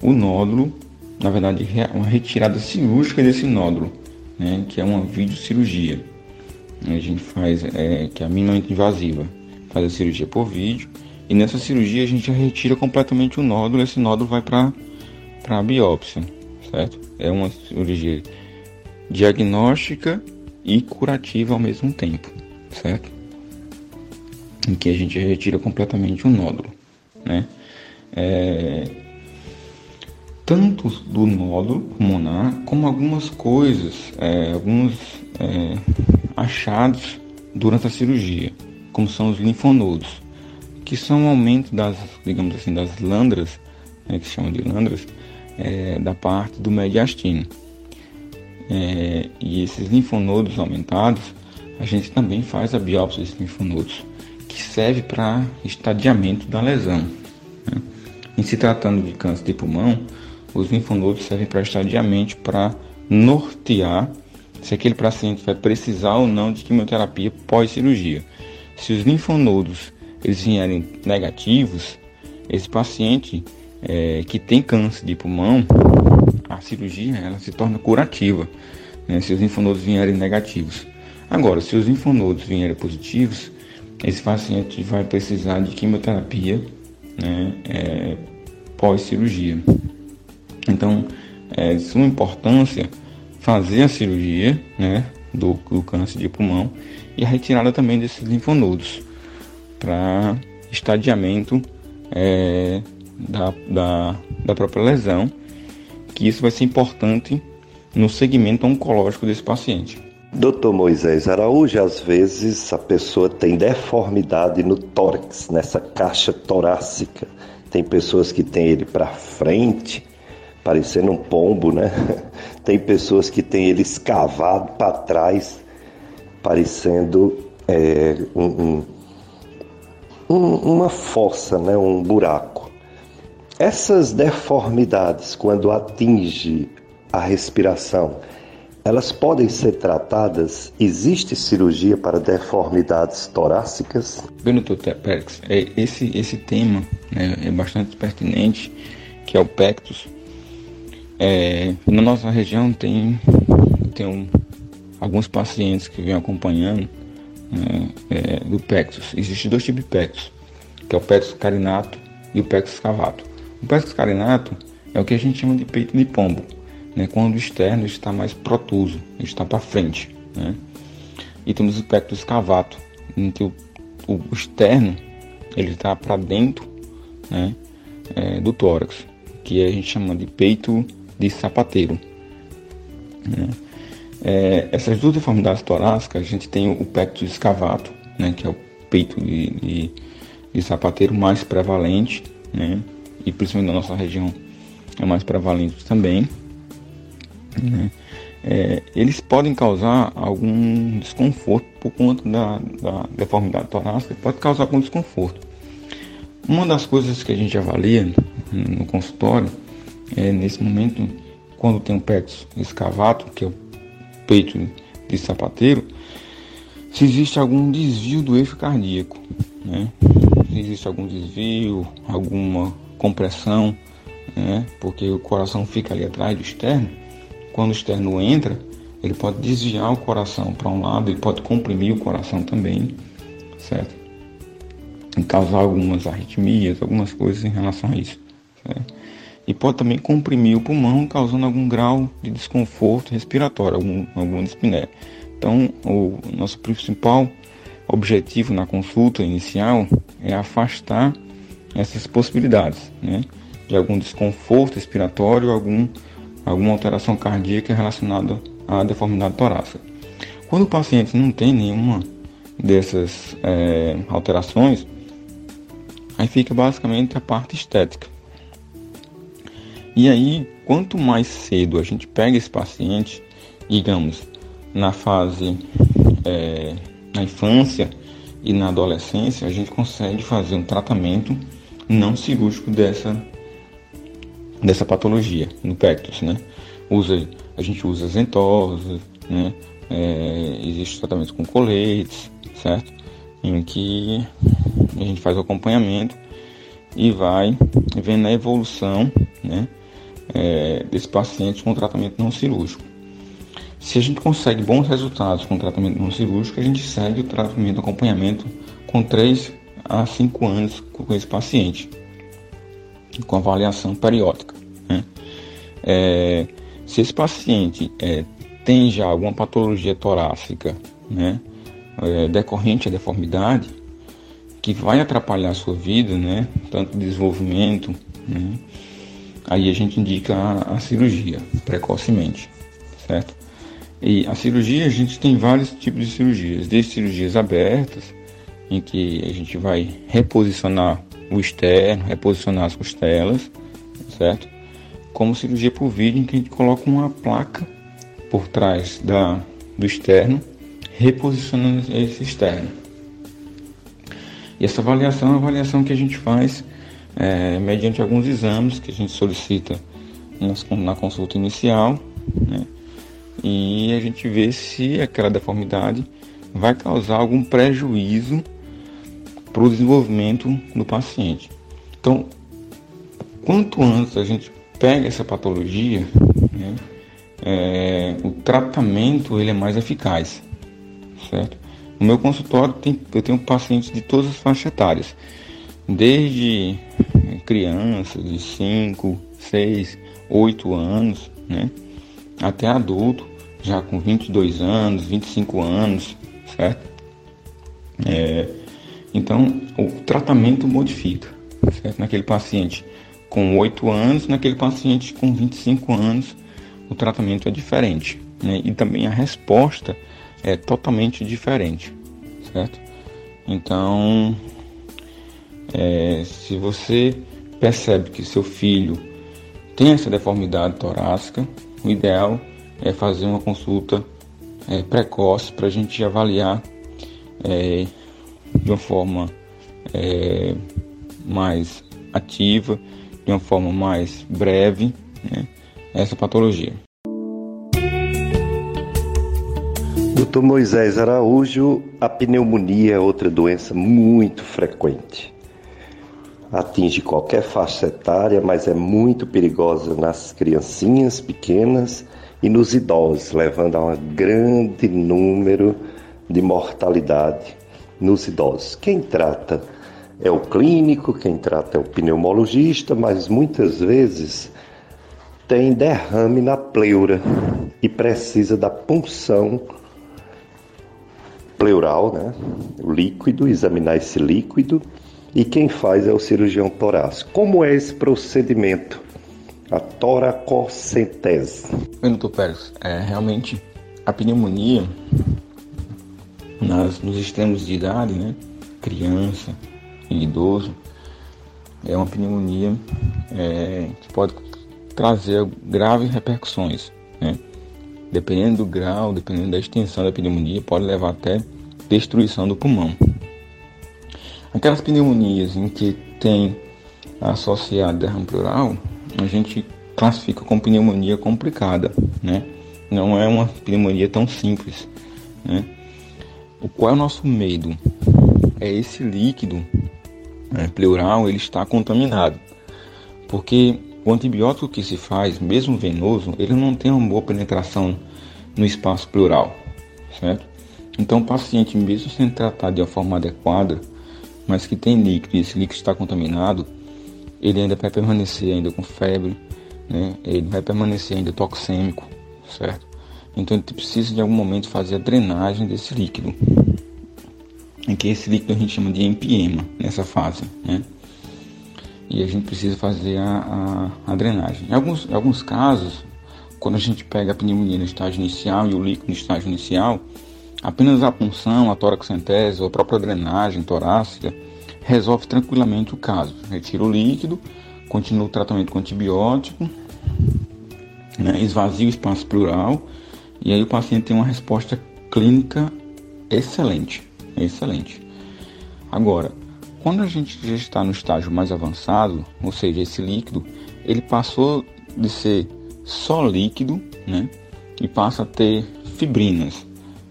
o nódulo, na verdade, uma retirada cirúrgica desse nódulo, né, que é uma videocirurgia. A gente faz, é, que é a minimamente invasiva, faz a cirurgia por vídeo, e nessa cirurgia a gente retira completamente o nódulo, esse nódulo vai para a biópsia, certo? É uma cirurgia diagnóstica e curativa ao mesmo tempo, certo? Em que a gente retira completamente o nódulo, né? É, tanto do nódulo pulmonar como algumas coisas, é, alguns é, achados durante a cirurgia, como são os linfonodos, que são um aumento das, digamos assim, das landras, né, que se chamam de landras, é, da parte do mediastino. É, e esses linfonodos aumentados, a gente também faz a biópsia desses linfonodos, que serve para estadiamento da lesão. Né? Em se tratando de câncer de pulmão, os linfonodos servem para estadiamento para nortear se aquele paciente vai precisar ou não de quimioterapia pós-cirurgia. Se os linfonodos eles vierem negativos, esse paciente é, que tem câncer de pulmão, a cirurgia ela se torna curativa, né, se os linfonodos vierem negativos. Agora, se os linfonodos vierem positivos, esse paciente vai precisar de quimioterapia né, é, pós-cirurgia. Então, é de suma importância fazer a cirurgia né, do, do câncer de pulmão e a retirada também desses linfonodos para estadiamento é, da, da, da própria lesão, que isso vai ser importante no segmento oncológico desse paciente. Doutor Moisés Araújo, às vezes a pessoa tem deformidade no tórax, nessa caixa torácica. Tem pessoas que têm ele para frente, parecendo um pombo, né? Tem pessoas que têm ele escavado para trás, parecendo é, um, um, uma fossa, né? um buraco. Essas deformidades, quando atinge a respiração, elas podem ser tratadas? Existe cirurgia para deformidades torácicas? Bem, doutor Pérez, é, esse, esse tema né, é bastante pertinente, que é o pectus, é, na nossa região tem, tem um, alguns pacientes que vêm acompanhando é, do pectus. Existem dois tipos de pectus, que é o pectus carinato e o pectus cavato. O pectus carinato é o que a gente chama de peito de pombo, né, quando o externo está mais protuso, está para frente. Né? E temos o pectus cavato, em que o, o externo ele está para dentro né, é, do tórax, que a gente chama de peito de sapateiro. Né? É, essas duas deformidades torácicas, a gente tem o pectus escavato, né, que é o peito de, de, de sapateiro mais prevalente, né, e principalmente na nossa região é mais prevalente também. Né. É, eles podem causar algum desconforto por conta da, da deformidade torácica, pode causar algum desconforto. Uma das coisas que a gente avalia no consultório é, nesse momento, quando tem um pectus escavato, que é o peito de sapateiro, se existe algum desvio do eixo cardíaco, né? Se existe algum desvio, alguma compressão, né? Porque o coração fica ali atrás do externo. Quando o externo entra, ele pode desviar o coração para um lado, ele pode comprimir o coração também, certo? E causar algumas arritmias, algumas coisas em relação a isso, certo? E pode também comprimir o pulmão, causando algum grau de desconforto respiratório, algum, alguma dispneia. Então, o nosso principal objetivo na consulta inicial é afastar essas possibilidades, né, de algum desconforto respiratório, algum, alguma alteração cardíaca relacionada à deformidade torácica. Quando o paciente não tem nenhuma dessas é, alterações, aí fica basicamente a parte estética. E aí, quanto mais cedo a gente pega esse paciente, digamos, na fase é, na infância e na adolescência, a gente consegue fazer um tratamento não cirúrgico dessa dessa patologia no pectus, né? Usa, a gente usa ventosa, né? É, existe tratamento com coletes, certo? Em que a gente faz o acompanhamento e vai vendo a evolução, né? É, desse paciente com tratamento não cirúrgico. Se a gente consegue bons resultados com tratamento não cirúrgico, a gente segue o tratamento, acompanhamento com 3 a 5 anos com esse paciente, com avaliação periódica. Né? É, se esse paciente é, tem já alguma patologia torácica né, é, decorrente à deformidade, que vai atrapalhar a sua vida, né, tanto desenvolvimento, né, aí a gente indica a, a cirurgia precocemente, certo? E a cirurgia, a gente tem vários tipos de cirurgias, desde cirurgias abertas, em que a gente vai reposicionar o externo, reposicionar as costelas, certo? Como cirurgia por vídeo, em que a gente coloca uma placa por trás da, do externo, reposicionando esse externo. E essa avaliação é uma avaliação que a gente faz é, mediante alguns exames que a gente solicita na consulta inicial, né? e a gente vê se aquela deformidade vai causar algum prejuízo para o desenvolvimento do paciente. Então, quanto antes a gente pega essa patologia, né, é, o tratamento ele é mais eficaz, certo? No meu consultório tem, eu tenho pacientes de todas as faixas etárias, desde crianças de 5, 6, 8 anos, né? até adulto, já com 22 anos, 25 anos, certo? É, então, o tratamento modifica, certo? Naquele paciente com 8 anos, naquele paciente com 25 anos, o tratamento é diferente, né? E também a resposta é totalmente diferente, certo? Então, é, se você percebe que seu filho tem essa deformidade torácica, o ideal é fazer uma consulta é, precoce para a gente avaliar é, de uma forma é, mais ativa, de uma forma mais breve, né, essa patologia. Doutor Moisés Araújo, a pneumonia é outra doença muito frequente atinge qualquer faixa etária, mas é muito perigosa nas criancinhas pequenas e nos idosos, levando a um grande número de mortalidade nos idosos. Quem trata é o clínico, quem trata é o pneumologista, mas muitas vezes tem derrame na pleura e precisa da punção pleural, né? O líquido, examinar esse líquido e quem faz é o cirurgião torácico. Como é esse procedimento? A toracocentese. Bem, doutor Pérez, é, realmente a pneumonia nas, nos extremos de idade, né, criança e idoso, é uma pneumonia é, que pode trazer graves repercussões, né? Dependendo do grau, dependendo da extensão da pneumonia, pode levar até destruição do pulmão. Aquelas pneumonias em que tem associado derrame pleural, a gente classifica como pneumonia complicada, né? Não é uma pneumonia tão simples, né? O qual é o nosso medo? É esse líquido né, pleural ele está contaminado, porque o antibiótico que se faz, mesmo venoso, ele não tem uma boa penetração no espaço pleural, certo? Então, o paciente, mesmo sendo tratado de uma forma adequada, mas que tem líquido e esse líquido está contaminado, ele ainda vai permanecer ainda com febre, né? ele vai permanecer ainda toxêmico, certo? Então ele precisa de algum momento fazer a drenagem desse líquido, em que esse líquido a gente chama de empiema nessa fase, né? E a gente precisa fazer a, a, a drenagem. Em alguns, em alguns casos, quando a gente pega a pneumonia no estágio inicial e o líquido no estágio inicial, Apenas a punção, a toracocentese ou a própria drenagem torácica resolve tranquilamente o caso. Retira o líquido, continua o tratamento com antibiótico, né, esvazia o espaço pleural e aí o paciente tem uma resposta clínica excelente, excelente. Agora, quando a gente já está no estágio mais avançado, ou seja, esse líquido, ele passou de ser só líquido, né, e passa a ter fibrinas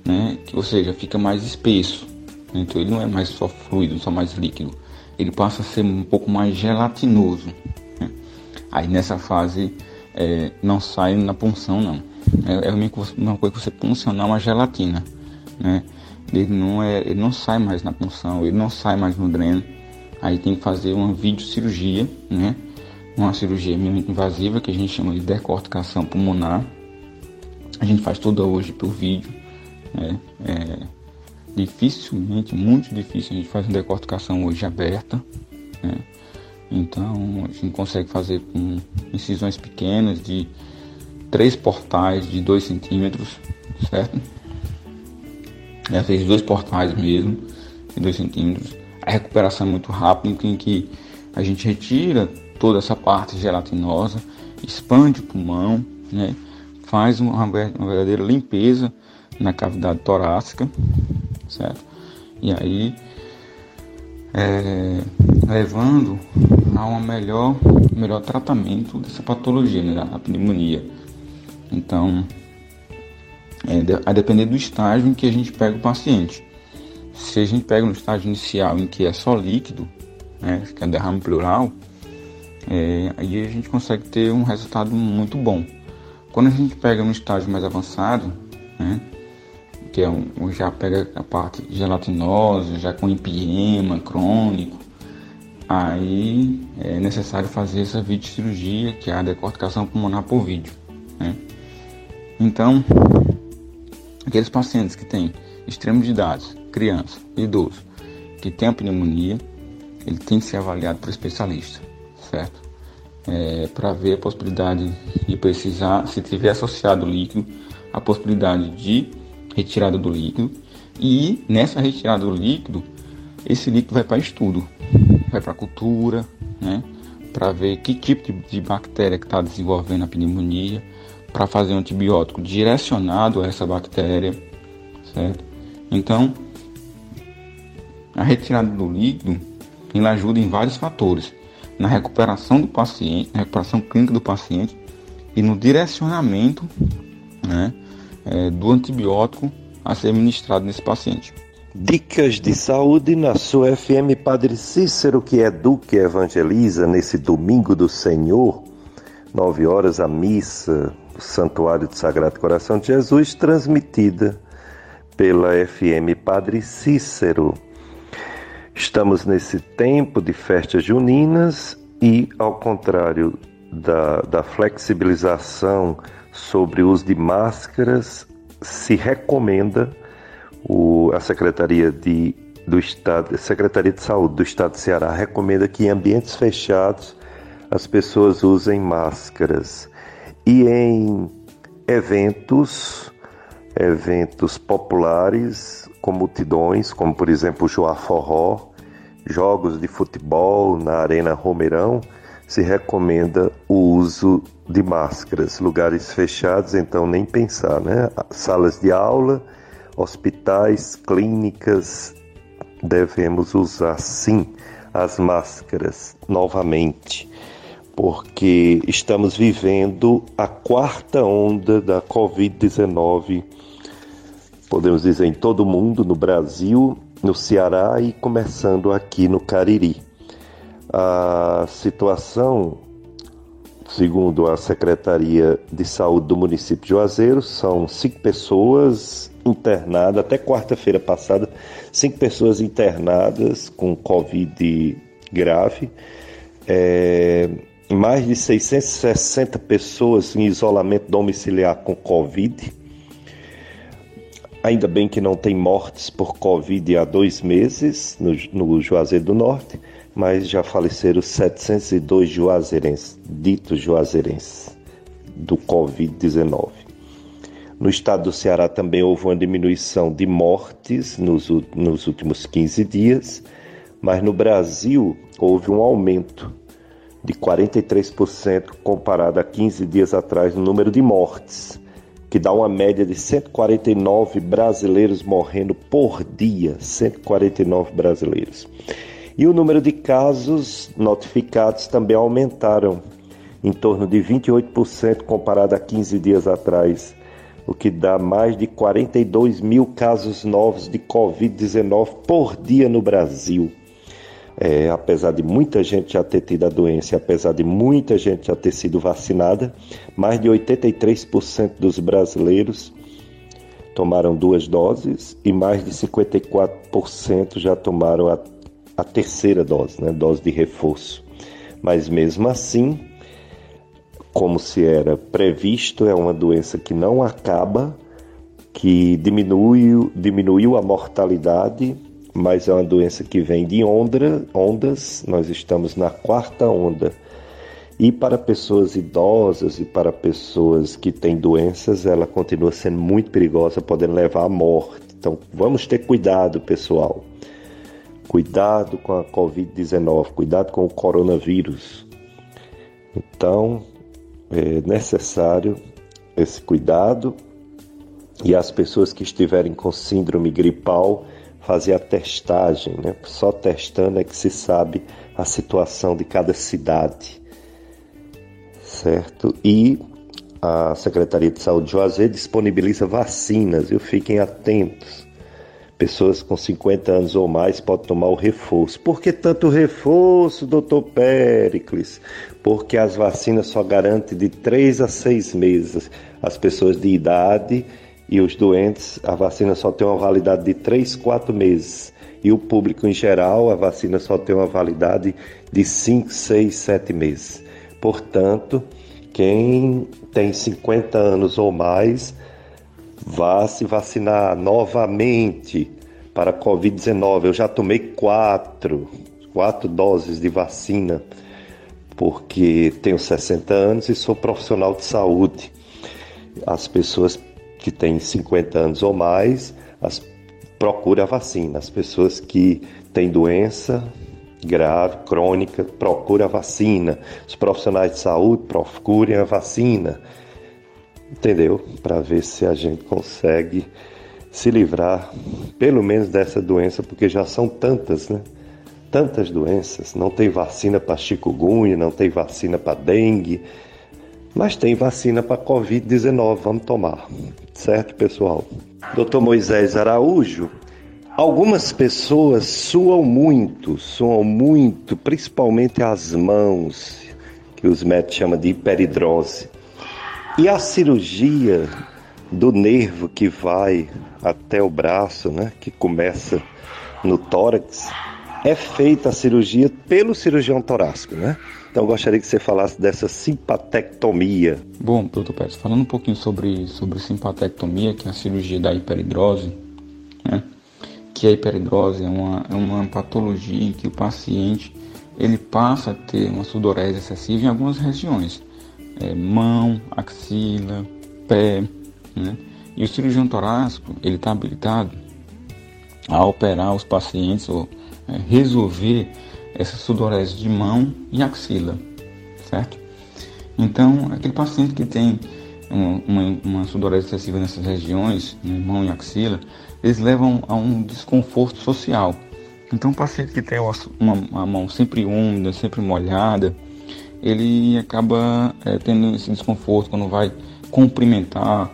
né? Ou seja, fica mais espesso. Então ele não é mais só fluido, só mais líquido. Ele passa a ser um pouco mais gelatinoso. Né? Aí nessa fase é, não sai na punção não. É, é a mesma coisa que você puncionar uma gelatina. Né? Ele não, é, ele não sai mais na punção, ele não sai mais no dreno. Aí tem que fazer uma videocirurgia, né? Uma cirurgia minimamente invasiva que a gente chama de decorticação pulmonar. A gente faz toda hoje por vídeo é, é, dificilmente, muito difícil a gente faz uma decorticação hoje aberta. Né? Então a gente consegue fazer com incisões pequenas de três portais de 2 centímetros, certo? E às vezes dois portais mesmo, de 2 centímetros. A recuperação é muito rápida, em que a gente retira toda essa parte gelatinosa, expande o pulmão, né? faz uma verdadeira limpeza na cavidade torácica, certo? E aí é, levando a um melhor, melhor tratamento dessa patologia, né, da pneumonia. Então, é, a depender do estágio em que a gente pega o paciente. Se a gente pega no estágio inicial em que é só líquido, né, que é derrame pleural, é, aí a gente consegue ter um resultado muito bom. Quando a gente pega no estágio mais avançado, né, que é um, já pega a parte gelatinosa, já com empiema crônico, aí é necessário fazer essa videocirurgia, que é a decorticação pulmonar por vídeo. Né? Então, aqueles pacientes que têm extremos de idade, criança, idoso, que tem a pneumonia, ele tem que ser avaliado por especialista, certo? É, para ver a possibilidade de precisar, se tiver associado líquido, a possibilidade de retirada do líquido e nessa retirada do líquido, esse líquido vai para estudo, vai para cultura, né? Para ver que tipo de, de bactéria que está desenvolvendo a pneumonia, para fazer um antibiótico direcionado a essa bactéria, certo? Então, a retirada do líquido, ela ajuda em vários fatores, na recuperação do paciente, na recuperação clínica do paciente e no direcionamento, né? É, do antibiótico a ser ministrado nesse paciente. Dicas de saúde na sua FM Padre Cícero, que educa e evangeliza nesse domingo do Senhor, nove horas a missa do Santuário do Sagrado Coração de Jesus, transmitida pela FM Padre Cícero. Estamos nesse tempo de festas juninas e, ao contrário da, da flexibilização sobre o uso de máscaras, se recomenda o, a Secretaria de, do Estado, Secretaria de Saúde do Estado de Ceará recomenda que em ambientes fechados as pessoas usem máscaras. E em eventos, eventos populares, com multidões, como por exemplo o Joá Forró, jogos de futebol na Arena Romeirão, se recomenda o uso de máscaras. Lugares fechados, então nem pensar, né? Salas de aula, hospitais, clínicas, devemos usar sim as máscaras novamente, porque estamos vivendo a quarta onda da Covid-19, podemos dizer, em todo o mundo, no Brasil, no Ceará e começando aqui no Cariri. A situação, segundo a Secretaria de Saúde do município de Juazeiro, são cinco pessoas internadas, até quarta-feira passada, cinco pessoas internadas com Covid grave, é, mais de 660 pessoas em isolamento domiciliar com Covid. Ainda bem que não tem mortes por Covid há dois meses no, no Juazeiro do Norte mas já faleceram 702 juazeirenses, ditos juazeirenses, do Covid-19. No estado do Ceará também houve uma diminuição de mortes nos, nos últimos 15 dias, mas no Brasil houve um aumento de 43% comparado a 15 dias atrás no número de mortes, que dá uma média de 149 brasileiros morrendo por dia, 149 brasileiros. E o número de casos notificados também aumentaram em torno de 28% comparado a 15 dias atrás, o que dá mais de 42 mil casos novos de Covid-19 por dia no Brasil. É, apesar de muita gente já ter tido a doença, apesar de muita gente já ter sido vacinada, mais de 83% dos brasileiros tomaram duas doses e mais de 54% já tomaram a a terceira dose, né, dose de reforço. Mas mesmo assim, como se era previsto, é uma doença que não acaba, que diminuiu, diminuiu a mortalidade mas é uma doença que vem de onda, ondas, nós estamos na quarta onda. E para pessoas idosas e para pessoas que têm doenças, ela continua sendo muito perigosa, podendo levar à morte. Então, vamos ter cuidado, pessoal. Cuidado com a Covid-19, cuidado com o coronavírus. Então, é necessário esse cuidado e as pessoas que estiverem com síndrome gripal fazer a testagem, né? Só testando é que se sabe a situação de cada cidade certo? E a Secretaria de Saúde de Juazeiro disponibiliza vacinas, e fiquem atentos. Pessoas com 50 anos ou mais podem tomar o reforço. Por que tanto reforço, doutor Pericles? Porque as vacinas só garantem de 3 a 6 meses. As pessoas de idade e os doentes, a vacina só tem uma validade de 3, 4 meses. E o público em geral, a vacina só tem uma validade de 5, 6, 7 meses. Portanto, quem tem 50 anos ou mais vá se vacinar novamente para a Covid-19. Eu já tomei quatro, quatro doses de vacina, porque tenho 60 anos e sou profissional de saúde. As pessoas que têm 50 anos ou mais, as, procura a vacina. As pessoas que têm doença grave, crônica, procura a vacina. Os profissionais de saúde procurem a vacina. Entendeu? Para ver se a gente consegue se livrar, pelo menos dessa doença, porque já são tantas, né? Tantas doenças. Não tem vacina para chikungunya, não tem vacina para dengue, mas tem vacina para Covid-19. Vamos tomar, certo, pessoal? Dr. Moisés Araújo Algumas pessoas suam muito, suam muito, principalmente as mãos, que os médicos chamam de hiperidrose. E a cirurgia do nervo que vai até o braço, né, que começa no tórax, é feita a cirurgia pelo cirurgião torácico, né? Então eu gostaria que você falasse dessa simpatectomia. Bom, doutor Pérez, falando um pouquinho sobre, sobre simpatectomia, que é a cirurgia da hiperidrose, né? que a hiperidrose é uma, é uma patologia em que o paciente ele passa a ter uma sudorese excessiva em algumas regiões, é, mão, axila, pé, né? E o cirurgião torácico ele está habilitado a operar os pacientes ou é, resolver essa sudorese de mão e axila, certo? Então, aquele paciente que tem uma, uma, uma sudorese excessiva nessas regiões, né, mão e axila, eles levam a um desconforto social. Então, o paciente que tem uma, uma mão sempre úmida, sempre molhada, ele acaba é, tendo esse desconforto quando vai cumprimentar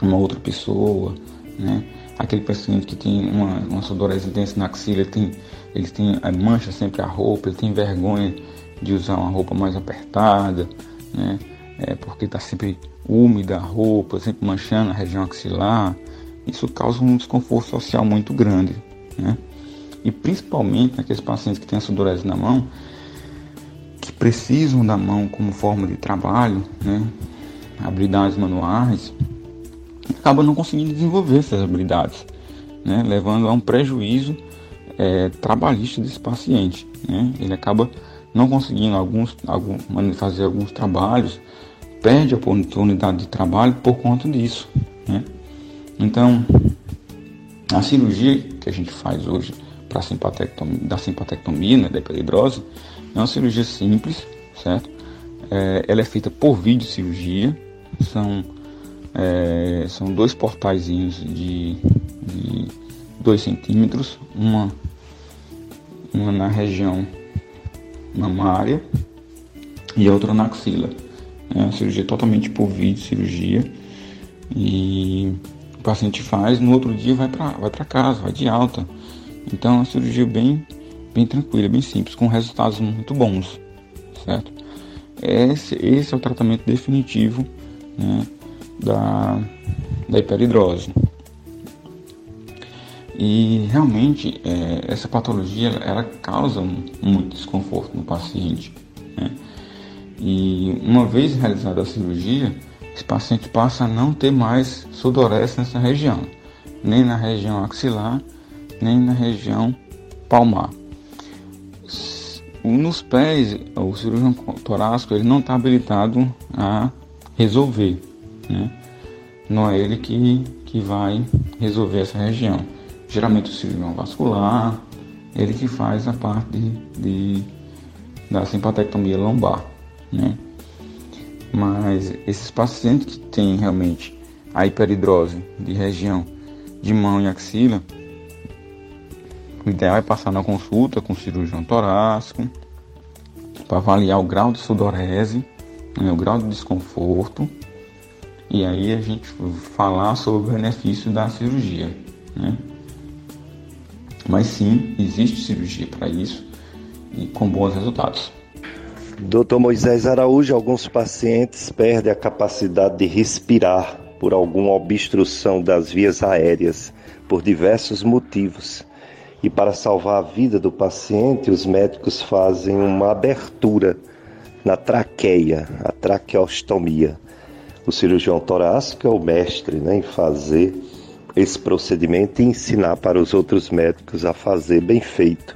uma outra pessoa, né? Aquele paciente que tem uma, uma sudorese intensa na axila, ele tem, ele tem é, mancha sempre a roupa, ele tem vergonha de usar uma roupa mais apertada, né? É, porque está sempre úmida a roupa, sempre manchando a região axilar, isso causa um desconforto social muito grande, né? E principalmente naqueles pacientes que têm a sudorese na mão, precisam da mão como forma de trabalho, né? Habilidades manuais, acaba não conseguindo desenvolver essas habilidades, né? Levando a um prejuízo é, trabalhista desse paciente, né? Ele acaba não conseguindo alguns, algum, fazer alguns trabalhos, perde a oportunidade de trabalho por conta disso, né? Então, a cirurgia que a gente faz hoje para da simpatectomia, né, da hiperidrose, é uma cirurgia simples, certo? É, ela é feita por vídeo cirurgia, são, é, são dois portaizinhos de, de 2 centímetros, uma, uma na região mamária e outra na axila. É uma cirurgia totalmente por vídeo cirurgia e paciente faz, no outro dia vai para vai casa, vai de alta. Então é uma cirurgia bem, bem tranquila, bem simples, com resultados muito bons, certo? Esse, esse é o tratamento definitivo né, da, da hiperidrose. E realmente é, essa patologia ela causa muito desconforto no paciente. Né? E uma vez realizada a cirurgia, esse paciente passa a não ter mais sudorese nessa região, nem na região axilar, nem na região palmar. Nos pés, o cirurgião torácico ele não está habilitado a resolver, né? Não é ele que, que vai resolver essa região. Geralmente o cirurgião vascular, ele que faz a parte de, de da simpatectomia lombar, né? Mas esses pacientes que têm realmente a hiperidrose de região de mão e axila, o ideal é passar na consulta com o cirurgião torácico para avaliar o grau de sudorese, né, o grau de desconforto e aí a gente falar sobre o benefício da cirurgia. Né? Mas sim, existe cirurgia para isso e com bons resultados. Dr. Moisés Araújo, alguns pacientes perdem a capacidade de respirar por alguma obstrução das vias aéreas por diversos motivos. E para salvar a vida do paciente, os médicos fazem uma abertura na traqueia, a traqueostomia. O cirurgião torácico é o mestre né, em fazer esse procedimento e ensinar para os outros médicos a fazer bem feito.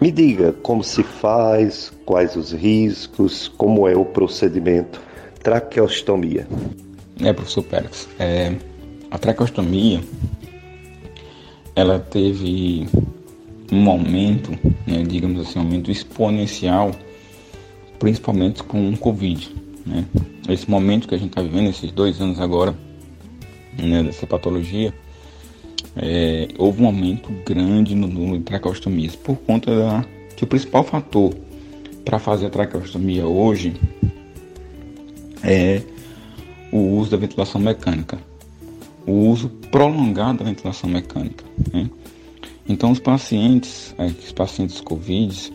Me diga como se faz, quais os riscos, como é o procedimento traqueostomia. É, professor Pérez, é, a traqueostomia ela teve um aumento, né, digamos assim, um aumento exponencial, principalmente com o Covid. Né? Esse momento que a gente está vivendo, esses dois anos agora, né, dessa patologia, é, houve um aumento grande no número de traqueostomias por conta da que o principal fator para fazer a traqueostomia hoje é o uso da ventilação mecânica o uso prolongado da ventilação mecânica. Né? Então, os pacientes, é, os pacientes COVID,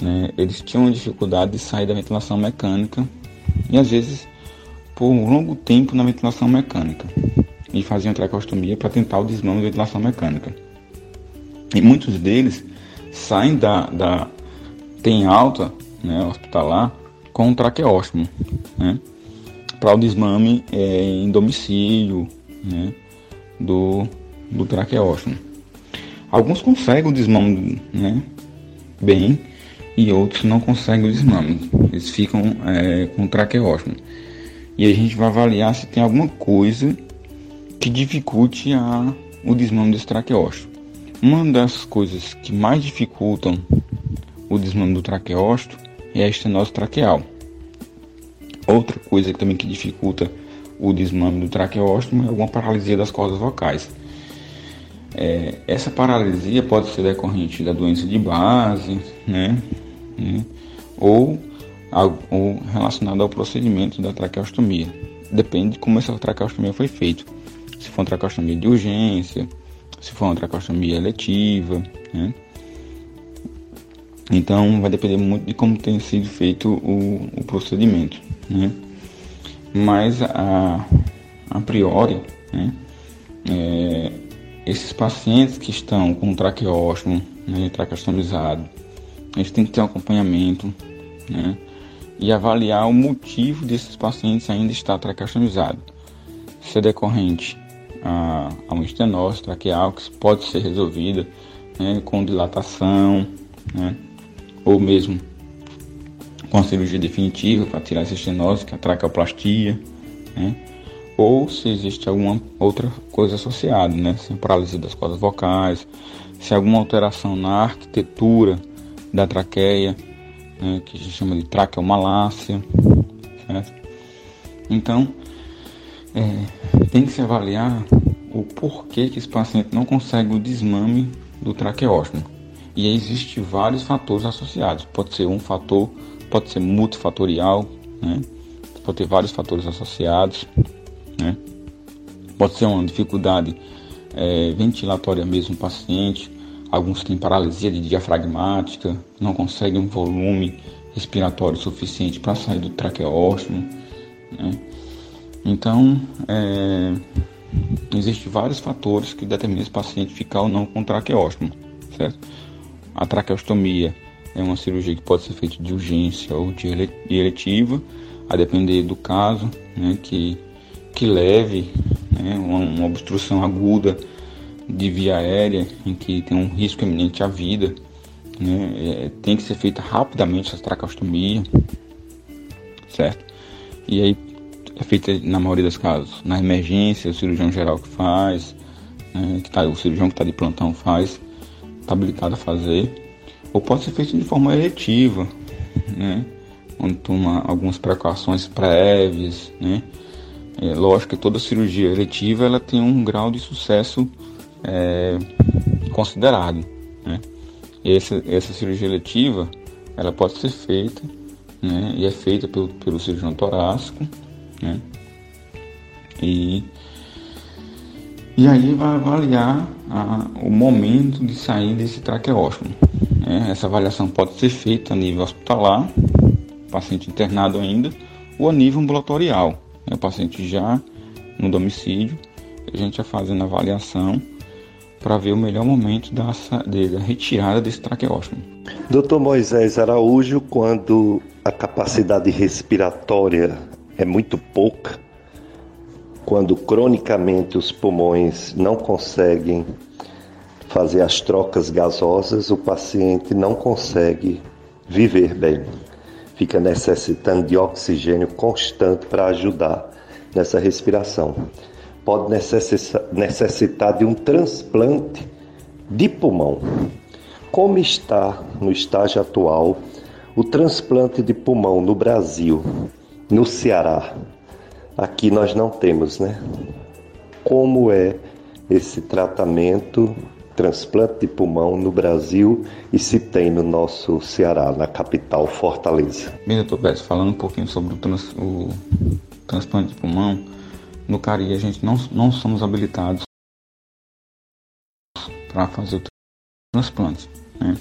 né, eles tinham dificuldade de sair da ventilação mecânica e às vezes por um longo tempo na ventilação mecânica e faziam traqueostomia para tentar o desmame da ventilação mecânica. E muitos deles saem da, da tem alta né, hospitalar com traqueóstomo, né, para o desmame é, em domicílio né, do, do traqueóstomo. Alguns conseguem o desmame né, bem e outros não conseguem o desmame. Eles ficam é, com o traqueóstomo. E a gente vai avaliar se tem alguma coisa que dificulte a, o desmame desse traqueóstomo. Uma das coisas que mais dificultam o desmame do traqueóstomo é a estenose traqueal. Outra coisa também que dificulta o desmame do traqueóstomo e alguma paralisia das cordas vocais. É, essa paralisia pode ser decorrente da doença de base, né, né ou, ou relacionada ao procedimento da traqueostomia. Depende de como essa traqueostomia foi feita. Se for uma traqueostomia de urgência, se for uma traqueostomia eletiva, né? Então vai depender muito de como tem sido feito o, o procedimento, né? Mas a, a priori, né, é, esses pacientes que estão com traqueóstomo, né, traqueostomizado, eles têm que ter um acompanhamento né, e avaliar o motivo desses pacientes ainda estar traqueostomizado. Se é decorrente a, a uma estenose traqueal que pode ser resolvida né, com dilatação, né, ou mesmo com a cirurgia definitiva para tirar essa estenose, que é a traqueoplastia, né? ou se existe alguma outra coisa associada, né? se é paralisia das cordas vocais, se há alguma alteração na arquitetura da traqueia, né? que a gente chama de traqueomalácia? Então, é, tem que se avaliar o porquê que esse paciente não consegue o desmame do traqueóstomo. E existem vários fatores associados. Pode ser um fator pode ser multifatorial, né? pode ter vários fatores associados, né? pode ser uma dificuldade é, ventilatória mesmo paciente, alguns têm paralisia de diafragmática, não conseguem um volume respiratório suficiente para sair do traqueóstomo, né? Então, é, existem vários fatores que determinam esse paciente ficar ou não com traqueóstomo, certo? A traqueostomia é uma cirurgia que pode ser feita de urgência ou de eletiva, a depender do caso, né, que, que leve né, uma, uma obstrução aguda de via aérea em que tem um risco iminente à vida, né? É, tem que ser feita rapidamente essa tracostomia, certo? E aí é feita na maioria dos casos na emergência, o cirurgião geral que faz, né? que tá, o cirurgião que está de plantão faz, está habilitado a fazer, ou pode ser feito de forma eletiva, né? onde toma algumas precauções prévias, né? É, lógico que toda cirurgia eletiva ela tem um grau de sucesso é, considerado, né? Essa, essa cirurgia eletiva ela pode ser feita, né? E é feita pelo, pelo cirurgião torácico, né? E e aí vai avaliar a, o momento de sair desse traqueóstomo. Né? Essa avaliação pode ser feita a nível hospitalar, paciente internado ainda, ou a nível ambulatorial. Né? O paciente já no domicílio, a gente já fazendo a avaliação para ver o melhor momento da, da retirada desse traqueóstomo. Dr. Moisés Araújo, quando a capacidade respiratória é muito pouca, quando cronicamente os pulmões não conseguem fazer as trocas gasosas, o paciente não consegue viver bem. Fica necessitando de oxigênio constante para ajudar nessa respiração. Pode necessitar de um transplante de pulmão. Como está no estágio atual o transplante de pulmão no Brasil, no Ceará? Aqui nós não temos, né? Como é esse tratamento, transplante de pulmão no Brasil e se tem no nosso Ceará, na capital Fortaleza? Bem, doutor Beto, falando um pouquinho sobre o, trans, o transplante de pulmão, no Cari a gente não, não somos habilitados para fazer o transplante. Né?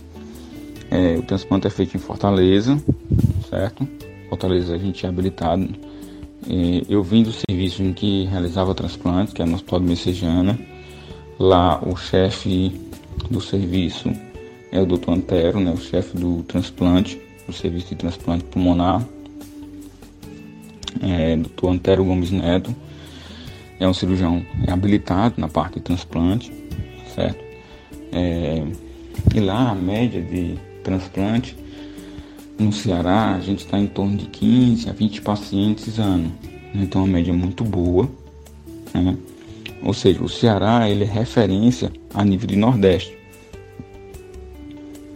É, o transplante é feito em Fortaleza, certo? Fortaleza a gente é habilitado eu vim do serviço em que realizava transplante, que é no Hospital de Messejana. Lá o chefe do serviço é o Dr. Antero, né, o chefe do transplante, do serviço de transplante pulmonar. É, Dr. Antero Gomes Neto é um cirurgião habilitado na parte de transplante, certo? É, e lá a média de transplante no Ceará, a gente está em torno de 15 a 20 pacientes ano. Então, a média é muito boa. Né? Ou seja, o Ceará ele é referência a nível de Nordeste.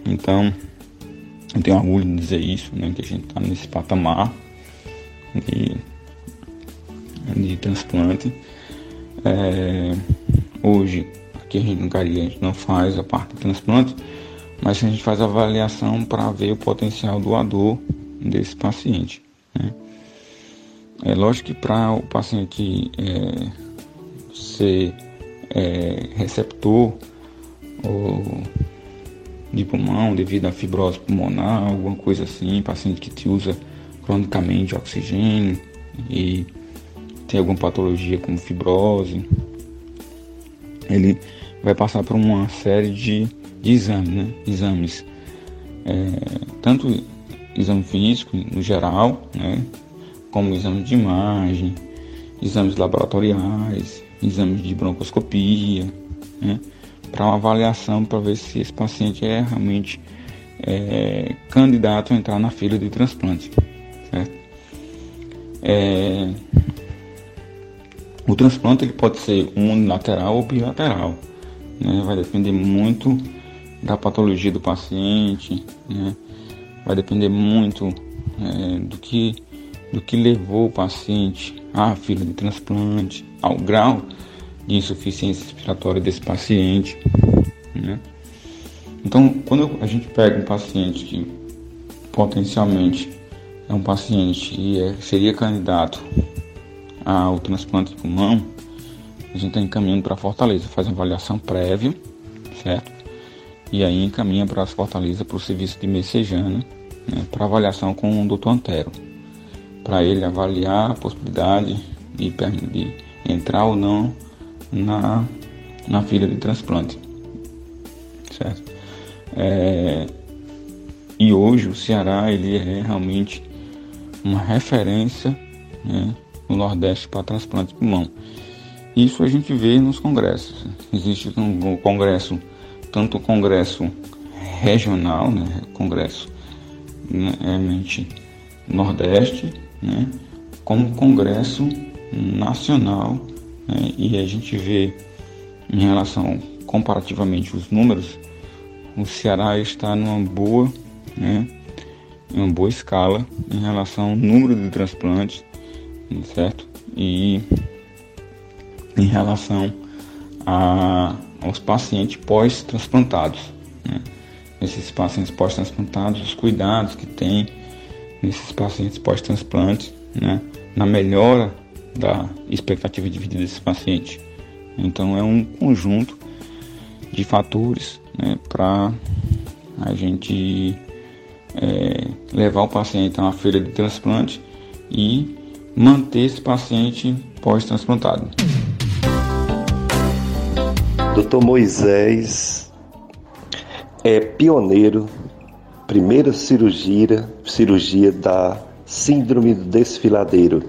Então, eu tenho orgulho de dizer isso, né? que a gente está nesse patamar de, de transplante. É, hoje, aqui a gente no Cari, a gente não faz a parte de transplante, mas a gente faz avaliação para ver o potencial doador desse paciente. Né? É lógico que para o paciente é, ser é, receptor de pulmão devido à fibrose pulmonar, alguma coisa assim, paciente que te usa cronicamente oxigênio e tem alguma patologia como fibrose, ele vai passar por uma série de de exame, né? exames, é, tanto exame físico no geral, né? como exame de imagem, exames laboratoriais, exames de broncoscopia, né? para uma avaliação para ver se esse paciente é realmente é, candidato a entrar na fila de transplante. Certo? É, o transplante ele pode ser unilateral ou bilateral, né? vai depender muito da patologia do paciente, né? vai depender muito é, do, que, do que levou o paciente à fila de transplante, ao grau de insuficiência respiratória desse paciente. Né? Então, quando a gente pega um paciente que potencialmente é um paciente que é, seria candidato ao transplante de pulmão, a gente está encaminhando para Fortaleza, faz uma avaliação prévia, certo? E aí encaminha para Fortaleza para o serviço de Messejana né, para avaliação com o Dr. Antero, para ele avaliar a possibilidade de, de entrar ou não na, na fila de transplante. Certo? É, e hoje o Ceará ele é realmente uma referência né, no Nordeste para transplante de pulmão. Isso a gente vê nos congressos. Existe um congresso, tanto o congresso regional, né, congresso né, realmente nordeste, né, como congresso nacional, né, e a gente vê em relação comparativamente os números, o Ceará está numa boa, né, em uma boa escala em relação ao número de transplantes, certo? E em relação a, aos pacientes pós-transplantados. Né? Esses pacientes pós-transplantados, os cuidados que tem nesses pacientes pós-transplante, né? na melhora da expectativa de vida desse paciente. Então é um conjunto de fatores né, para a gente é, levar o paciente a uma feira de transplante e manter esse paciente pós-transplantado. Dr. Moisés é pioneiro, primeira cirurgia, cirurgia da síndrome do desfiladeiro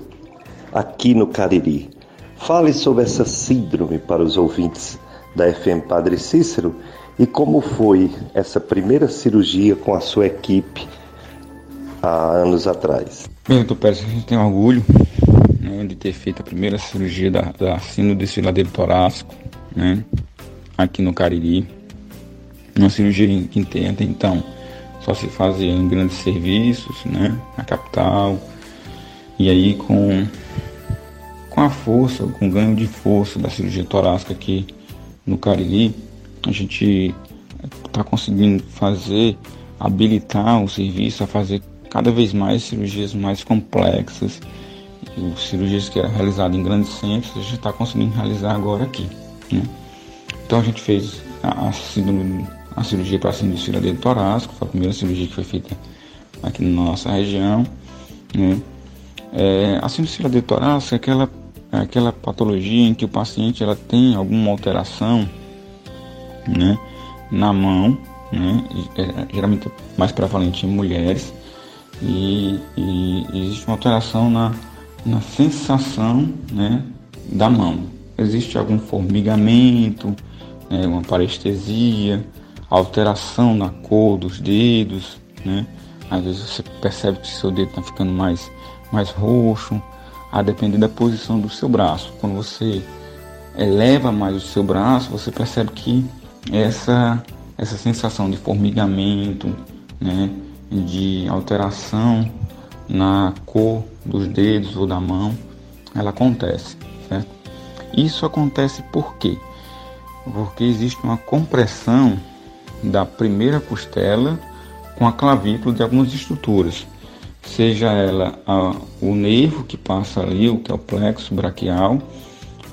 aqui no Cariri. Fale sobre essa síndrome para os ouvintes da FM Padre Cícero e como foi essa primeira cirurgia com a sua equipe há anos atrás. Bem, doutor Pérez, a gente tem orgulho né, de ter feito a primeira cirurgia da, da síndrome desfiladeiro torácico né, aqui no Cariri. Uma cirurgia que intenta, então, só se fazia em grandes serviços, né, na capital, e aí com, com a força, com o ganho de força da cirurgia torácica aqui no Cariri, a gente está conseguindo fazer, habilitar o serviço a fazer cada vez mais cirurgias mais complexas, cirurgias que eram realizadas em grandes centros, a gente está conseguindo realizar agora aqui. Né? Então a gente fez a, a, cirurgia para síndrome do filadeiro torácico, foi a primeira cirurgia que foi feita aqui na nossa região. Né? É, a síndrome do torácico é aquela, é aquela patologia em que o paciente ela tem alguma alteração né, na mão, né, é, geralmente mais prevalente em mulheres, e, e, existe uma alteração na, na sensação né, da mão. Existe algum formigamento, né, uma parestesia, alteração na cor dos dedos, né? Às vezes você percebe que seu dedo está ficando mais, mais roxo, a depender da posição do seu braço. Quando você eleva mais o seu braço, você percebe que essa, essa sensação de formigamento, né, de alteração na cor dos dedos ou da mão, ela acontece, certo? Isso acontece por quê? Porque existe uma compressão da primeira costela com a clavícula de algumas estruturas, seja ela a, o nervo que passa ali, o que é o plexo braquial,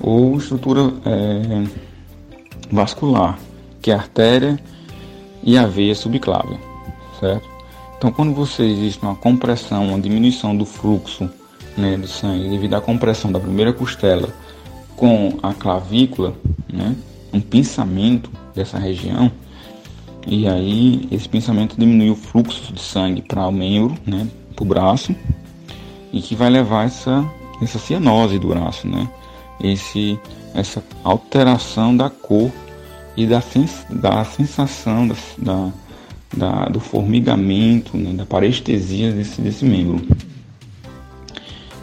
ou estrutura é, vascular, que é a artéria e a veia subclávia, certo? Então, quando você existe uma compressão, uma diminuição do fluxo né, do sangue devido à compressão da primeira costela com a clavícula, né, um pinçamento dessa região, e aí esse pensamento diminui o fluxo de sangue para o membro, né, para o braço, e que vai levar essa essa cianose do braço, né? Esse essa alteração da cor e da, sens da sensação da, da, da, do formigamento, né, da parestesia desse, desse membro.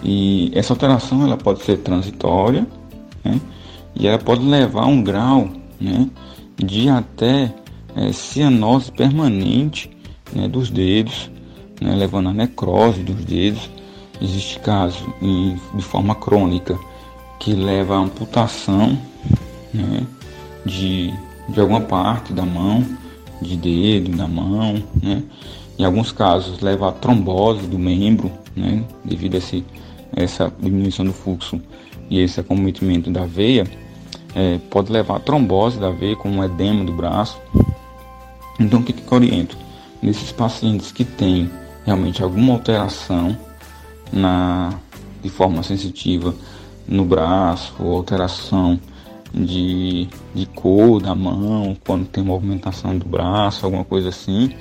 E essa alteração ela pode ser transitória né, e ela pode levar a um grau né, de até é, cianose permanente né, dos dedos, né, levando a necrose dos dedos. Existe caso em, de forma crônica que leva a amputação né, de, de alguma parte da mão, de dedo, da mão, né? Em alguns casos leva a trombose do membro, né? Devido a esse, essa diminuição do fluxo e esse acometimento da veia, é, pode levar a trombose da veia com um edema do braço. Então o que, que eu oriento? Nesses pacientes que têm realmente alguma alteração na, de forma sensitiva no braço, ou alteração de, de cor da mão, quando tem movimentação do braço, alguma coisa assim,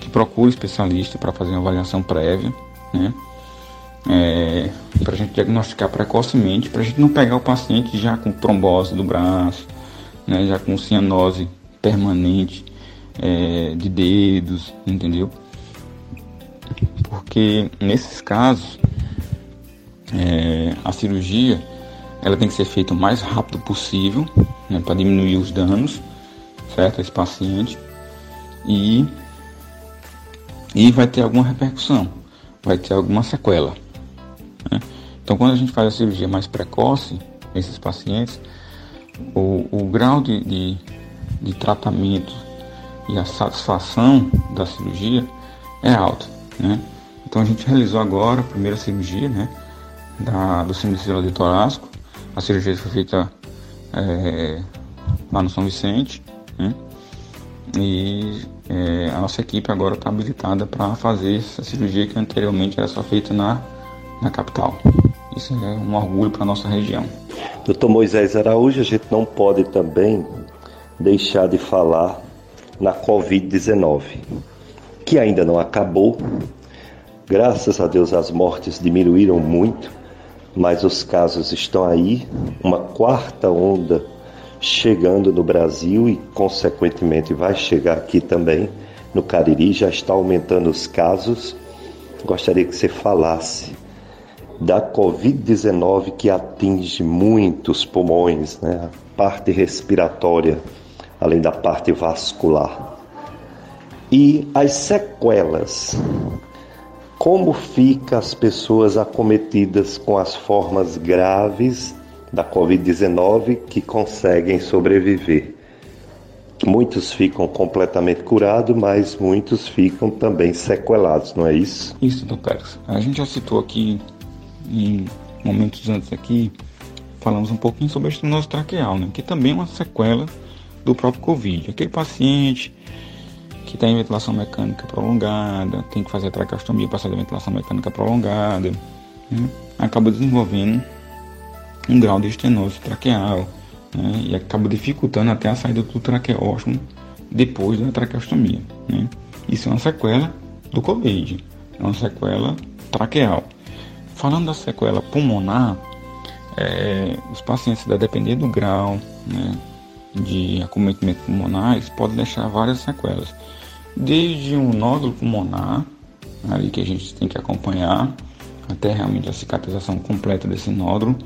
que procure especialista para fazer uma avaliação prévia, né? É, para a gente diagnosticar precocemente, para a gente não pegar o paciente já com trombose do braço, né, já com cianose permanente é, de dedos, entendeu? Porque nesses casos é, a cirurgia ela tem que ser feita o mais rápido possível né, para diminuir os danos, certo? Esse paciente e e vai ter alguma repercussão, vai ter alguma sequela. Né? Então, quando a gente faz a cirurgia mais precoce nesses pacientes, o, o grau de, de, de tratamento e a satisfação da cirurgia é alto. Né? Então, a gente realizou agora a primeira cirurgia né, da, do síndrome de torácico. A cirurgia foi feita é, lá no São Vicente. Né? E é, a nossa equipe agora está habilitada para fazer essa cirurgia que anteriormente era só feita na, na capital. Isso é um orgulho para a nossa região. Doutor Moisés Araújo, a gente não pode também deixar de falar na Covid-19, que ainda não acabou. Graças a Deus as mortes diminuíram muito, mas os casos estão aí. Uma quarta onda chegando no Brasil e, consequentemente, vai chegar aqui também no Cariri. Já está aumentando os casos. Gostaria que você falasse da Covid-19 que atinge muitos pulmões, né? a parte respiratória, além da parte vascular. E as sequelas. Como ficam as pessoas acometidas com as formas graves da Covid-19 que conseguem sobreviver. Muitos ficam completamente curados, mas muitos ficam também sequelados, não é isso? Isso, doutor Pérez. A gente já citou aqui em momentos antes aqui, falamos um pouquinho sobre a estenose traqueal, né? que também é uma sequela do próprio Covid. Aquele paciente que tem ventilação mecânica prolongada, tem que fazer a traqueostomia para fazer a ventilação mecânica prolongada, né? acaba desenvolvendo um grau de estenose traqueal né, e acaba dificultando até a saída do traqueóstomo depois da traqueostomia. Né. Isso é uma sequela do Covid, é uma sequela traqueal. Falando da sequela pulmonar, é, os pacientes, a depender do grau né, de acometimento pulmonar, eles podem deixar várias sequelas. Desde um nódulo pulmonar, ali que a gente tem que acompanhar, até realmente a cicatrização completa desse nódulo,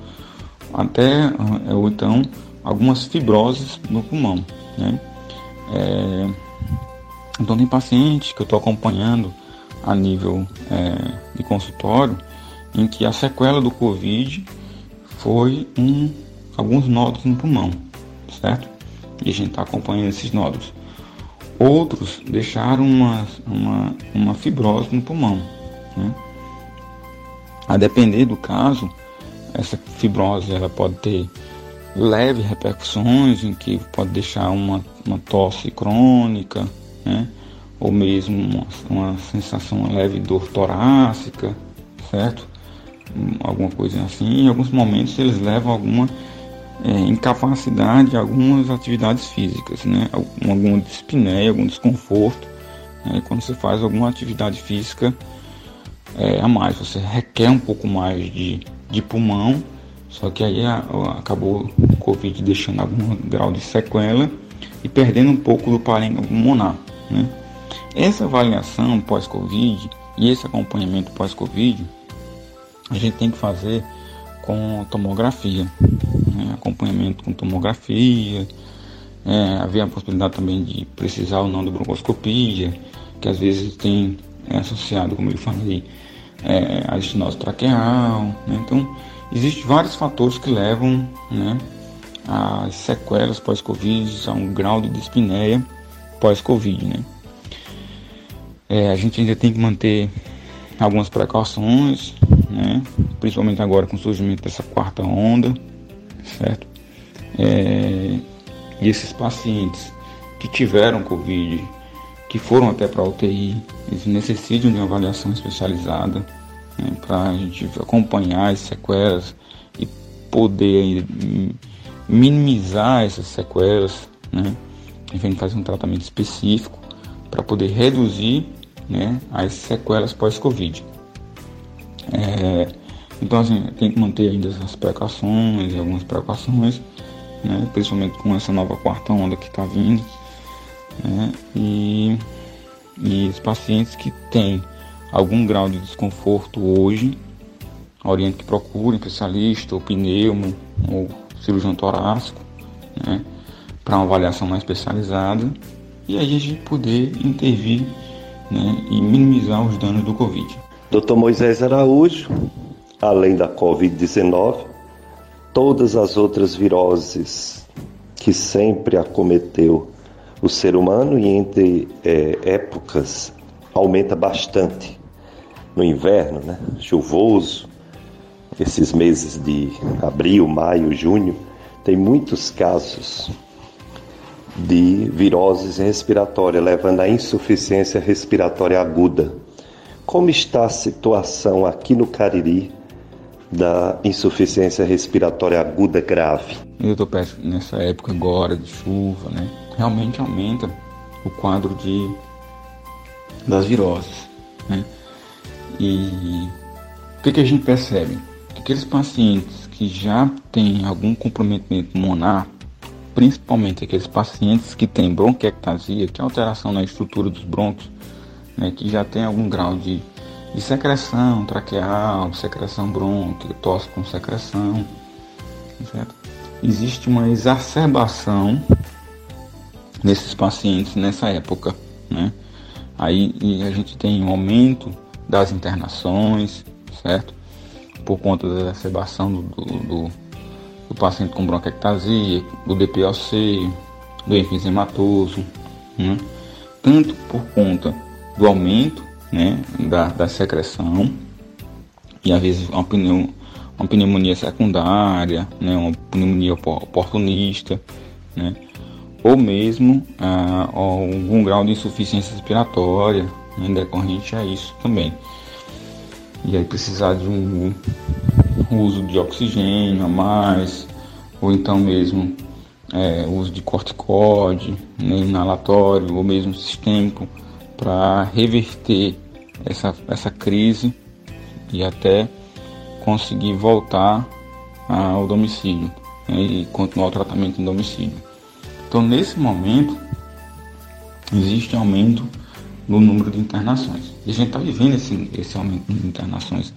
até eh, ou então algumas fibroses no pulmão. Né? É, então tem paciente que eu estou acompanhando a nível é, de consultório em que a sequela do Covid foi um, alguns nódulos no pulmão, certo? E a gente está acompanhando esses nódulos. Outros deixaram uma, uma, uma fibrose no pulmão. Né? A depender do caso, essa fibrose ela pode ter leves repercussões em que pode deixar uma, uma tosse crônica, né? ou mesmo uma, uma sensação leve dor torácica, certo? Alguma coisa assim. Em alguns momentos eles levam alguma é, incapacidade de algumas atividades físicas, né? Alguma dispneia, algum desconforto. Né? Quando você faz alguma atividade física é, a mais, você requer um pouco mais de de pulmão, só que aí a, a, acabou o Covid deixando algum grau de sequela e perdendo um pouco do parênquima pulmonar. Né? Essa avaliação pós-Covid e esse acompanhamento pós-Covid a gente tem que fazer com tomografia, né? acompanhamento com tomografia, é, havia a possibilidade também de precisar ou não de broncoscopia, que às vezes tem é, associado, como eu falei, é, a estenose traqueal. Né? Então, existem vários fatores que levam né, às sequelas pós-Covid, a um grau de dispneia pós-Covid. Né? É, a gente ainda tem que manter algumas precauções, né? principalmente agora com o surgimento dessa quarta onda, certo? É, e esses pacientes que tiveram Covid que foram até para a UTI, eles necessitam de uma avaliação especializada né, para a gente acompanhar as sequelas e poder minimizar essas sequelas, né? Gente fazer um tratamento específico para poder reduzir né, as sequelas pós-Covid. É, então, assim, tem que manter ainda as precauções, algumas precauções, né? principalmente com essa nova quarta onda que está vindo. Né? E, e os pacientes que têm algum grau de desconforto hoje, oriento que procurem especialista, ou pneumo, ou cirurgião torácico, né? para uma avaliação mais especializada e aí a gente poder intervir né? e minimizar os danos do Covid. Dr. Moisés Araújo, além da Covid-19, todas as outras viroses que sempre acometeu o ser humano e entre é, épocas aumenta bastante. No inverno, né? chuvoso, esses meses de abril, maio, junho, tem muitos casos de viroses respiratória, levando à insuficiência respiratória aguda. Como está a situação aqui no Cariri da insuficiência respiratória aguda grave. Eu estou nessa época agora de chuva, né? Realmente aumenta o quadro de das viroses, né? E o que, que a gente percebe? Aqueles pacientes que já têm algum comprometimento pulmonar, principalmente aqueles pacientes que têm bronquiectasia, que é alteração na estrutura dos brônquios, né, que já tem algum grau de de secreção traqueal, secreção brônquica, tosse com secreção, certo? Existe uma exacerbação nesses pacientes nessa época, né? Aí a gente tem um aumento das internações, certo? Por conta da exacerbação do, do, do paciente com bronquiectasia, do DPOC, do enfisematoso, né? tanto por conta do aumento né, da, da secreção e às vezes uma, pneu, uma pneumonia secundária, né, uma pneumonia oportunista, né, ou mesmo ah, algum grau de insuficiência respiratória né, decorrente a isso também. E aí precisar de um uso de oxigênio a mais, ou então mesmo é, uso de corticóide, né, inalatório ou mesmo sistêmico para reverter essa, essa crise e até conseguir voltar ao domicílio né, e continuar o tratamento em domicílio. Então, nesse momento, existe aumento no número de internações. E a gente está vivendo esse, esse aumento de internações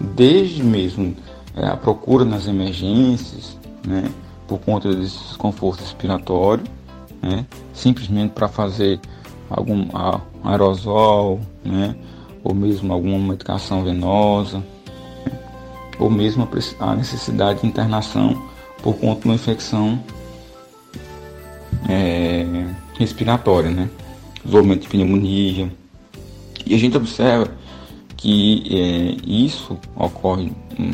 desde mesmo é, a procura nas emergências, né, por conta desse desconforto respiratório, né, simplesmente para fazer algum aerosol, né? ou mesmo alguma medicação venosa, ou mesmo a necessidade de internação por conta de uma infecção é, respiratória, né? desenvolvimento de pneumonia. E a gente observa que é, isso ocorre hum,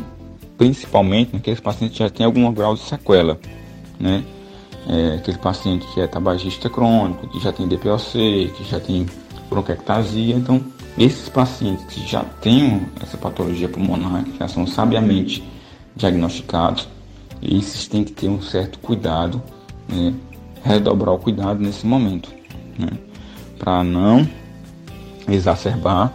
principalmente naqueles pacientes que já têm algum grau de sequela, né? É, aquele paciente que é tabagista crônico, que já tem DPOC, que já tem bronquiectasia. Então, esses pacientes que já têm essa patologia pulmonar, que já são sabiamente diagnosticados, esses têm que ter um certo cuidado, né, redobrar o cuidado nesse momento, né, para não exacerbar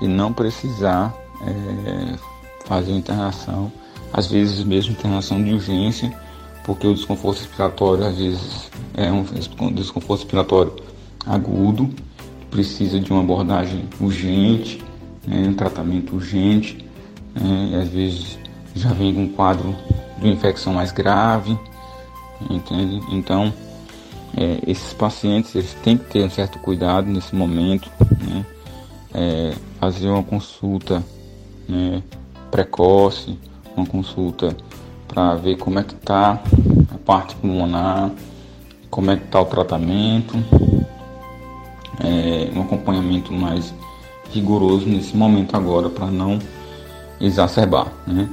e não precisar é, fazer internação, às vezes mesmo internação de urgência, porque o desconforto respiratório às vezes é um desconforto respiratório agudo, precisa de uma abordagem urgente, né, um tratamento urgente, né, e às vezes já vem com um quadro de infecção mais grave, entende? Então, é, esses pacientes eles têm que ter um certo cuidado nesse momento, né, é, fazer uma consulta né, precoce, uma consulta para ver como é que está a parte pulmonar, como é que está o tratamento, é, um acompanhamento mais rigoroso nesse momento agora para não exacerbar, né?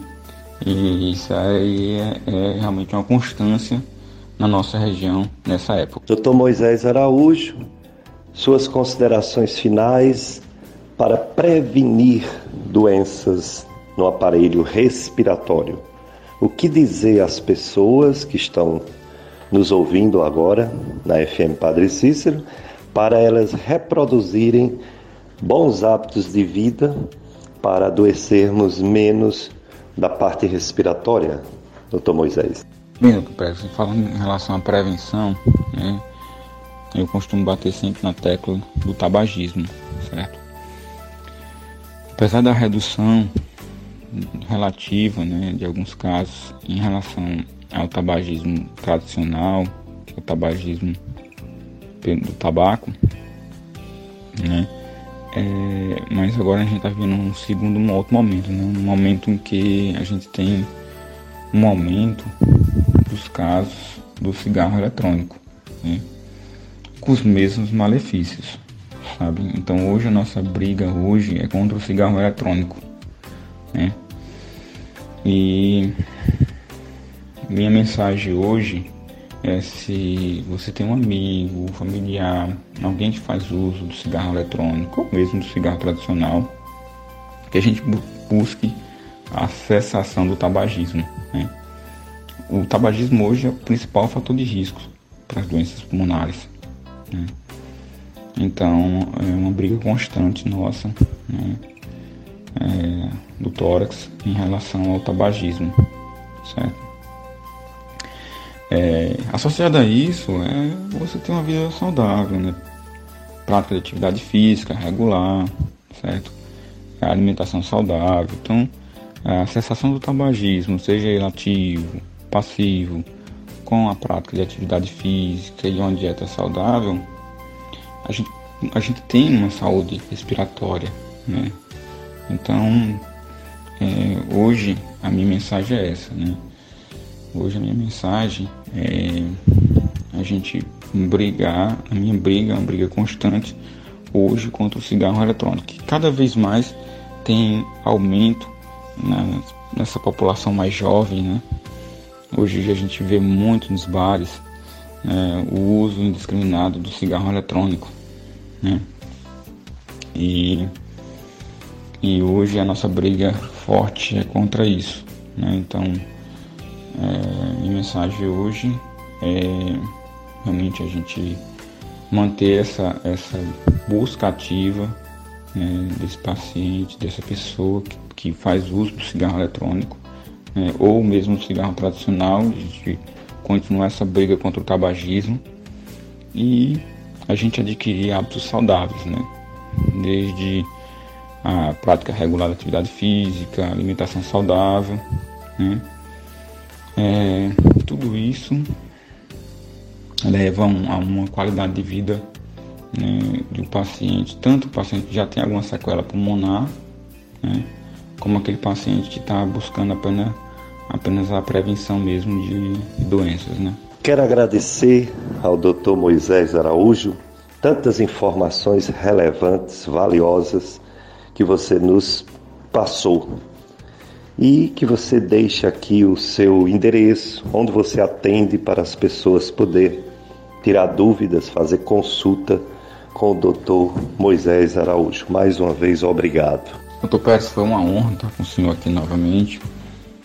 E isso aí é, é, realmente uma constância na nossa região nessa época. Doutor Moisés Araújo, suas considerações finais para prevenir doenças no aparelho respiratório. O que dizer às pessoas que estão nos ouvindo agora na FM Padre Cícero para elas reproduzirem bons hábitos de vida para adoecermos menos da parte respiratória, doutor Moisés? Bem, Pérez, falando em relação à prevenção, né, eu costumo bater sempre na tecla do tabagismo, certo? Apesar da redução relativa, né, de alguns casos em relação ao tabagismo tradicional, o tabagismo do tabaco, né? É, mas agora a gente está vivendo um segundo, um outro momento, né? Um momento em que a gente tem um aumento dos casos do cigarro eletrônico, né? com os mesmos malefícios, sabe? Então hoje a nossa briga hoje é contra o cigarro eletrônico, né? E minha mensagem hoje é se você tem um amigo, familiar, alguém que faz uso do cigarro eletrônico ou mesmo do cigarro tradicional, que a gente busque a cessação do tabagismo. Né? O tabagismo hoje é o principal fator de risco para as doenças pulmonares. Né? Então é uma briga constante nossa né? é, do tórax em relação ao tabagismo, certo? É, associado a isso é você ter uma vida saudável, né? Prática de atividade física regular, certo? A alimentação saudável. Então, a cessação do tabagismo, seja ele ativo, passivo, com a prática de atividade física e uma dieta saudável, a gente, a gente tem uma saúde respiratória, né? Então, é, hoje a minha mensagem é essa, né? Hoje a minha mensagem é a gente brigar, a minha briga é uma briga constante hoje contra o cigarro eletrônico, que cada vez mais tem aumento na, nessa população mais jovem, né? Hoje a gente vê muito nos bares né, o uso indiscriminado do cigarro eletrônico, né? E, e hoje a nossa briga forte é contra isso, né? Então é, minha mensagem hoje é realmente a gente manter essa, essa busca ativa né, desse paciente, dessa pessoa que, que, faz uso do cigarro eletrônico, né, ou mesmo do cigarro tradicional, gente continuar essa briga contra o tabagismo e a gente adquirir hábitos saudáveis, né, desde a prática regular da atividade física, alimentação saudável, né, é, tudo isso leva a uma qualidade de vida né, do paciente, tanto o paciente que já tem alguma sequela pulmonar, né, como aquele paciente que está buscando apenas, apenas a prevenção mesmo de, de doenças. Né. Quero agradecer ao Dr. Moisés Araújo tantas informações relevantes, valiosas que você nos passou e que você deixe aqui o seu endereço, onde você atende para as pessoas poder tirar dúvidas, fazer consulta com o Dr. Moisés Araújo. Mais uma vez, obrigado. Doutor Pérez, foi uma honra estar com o senhor aqui novamente.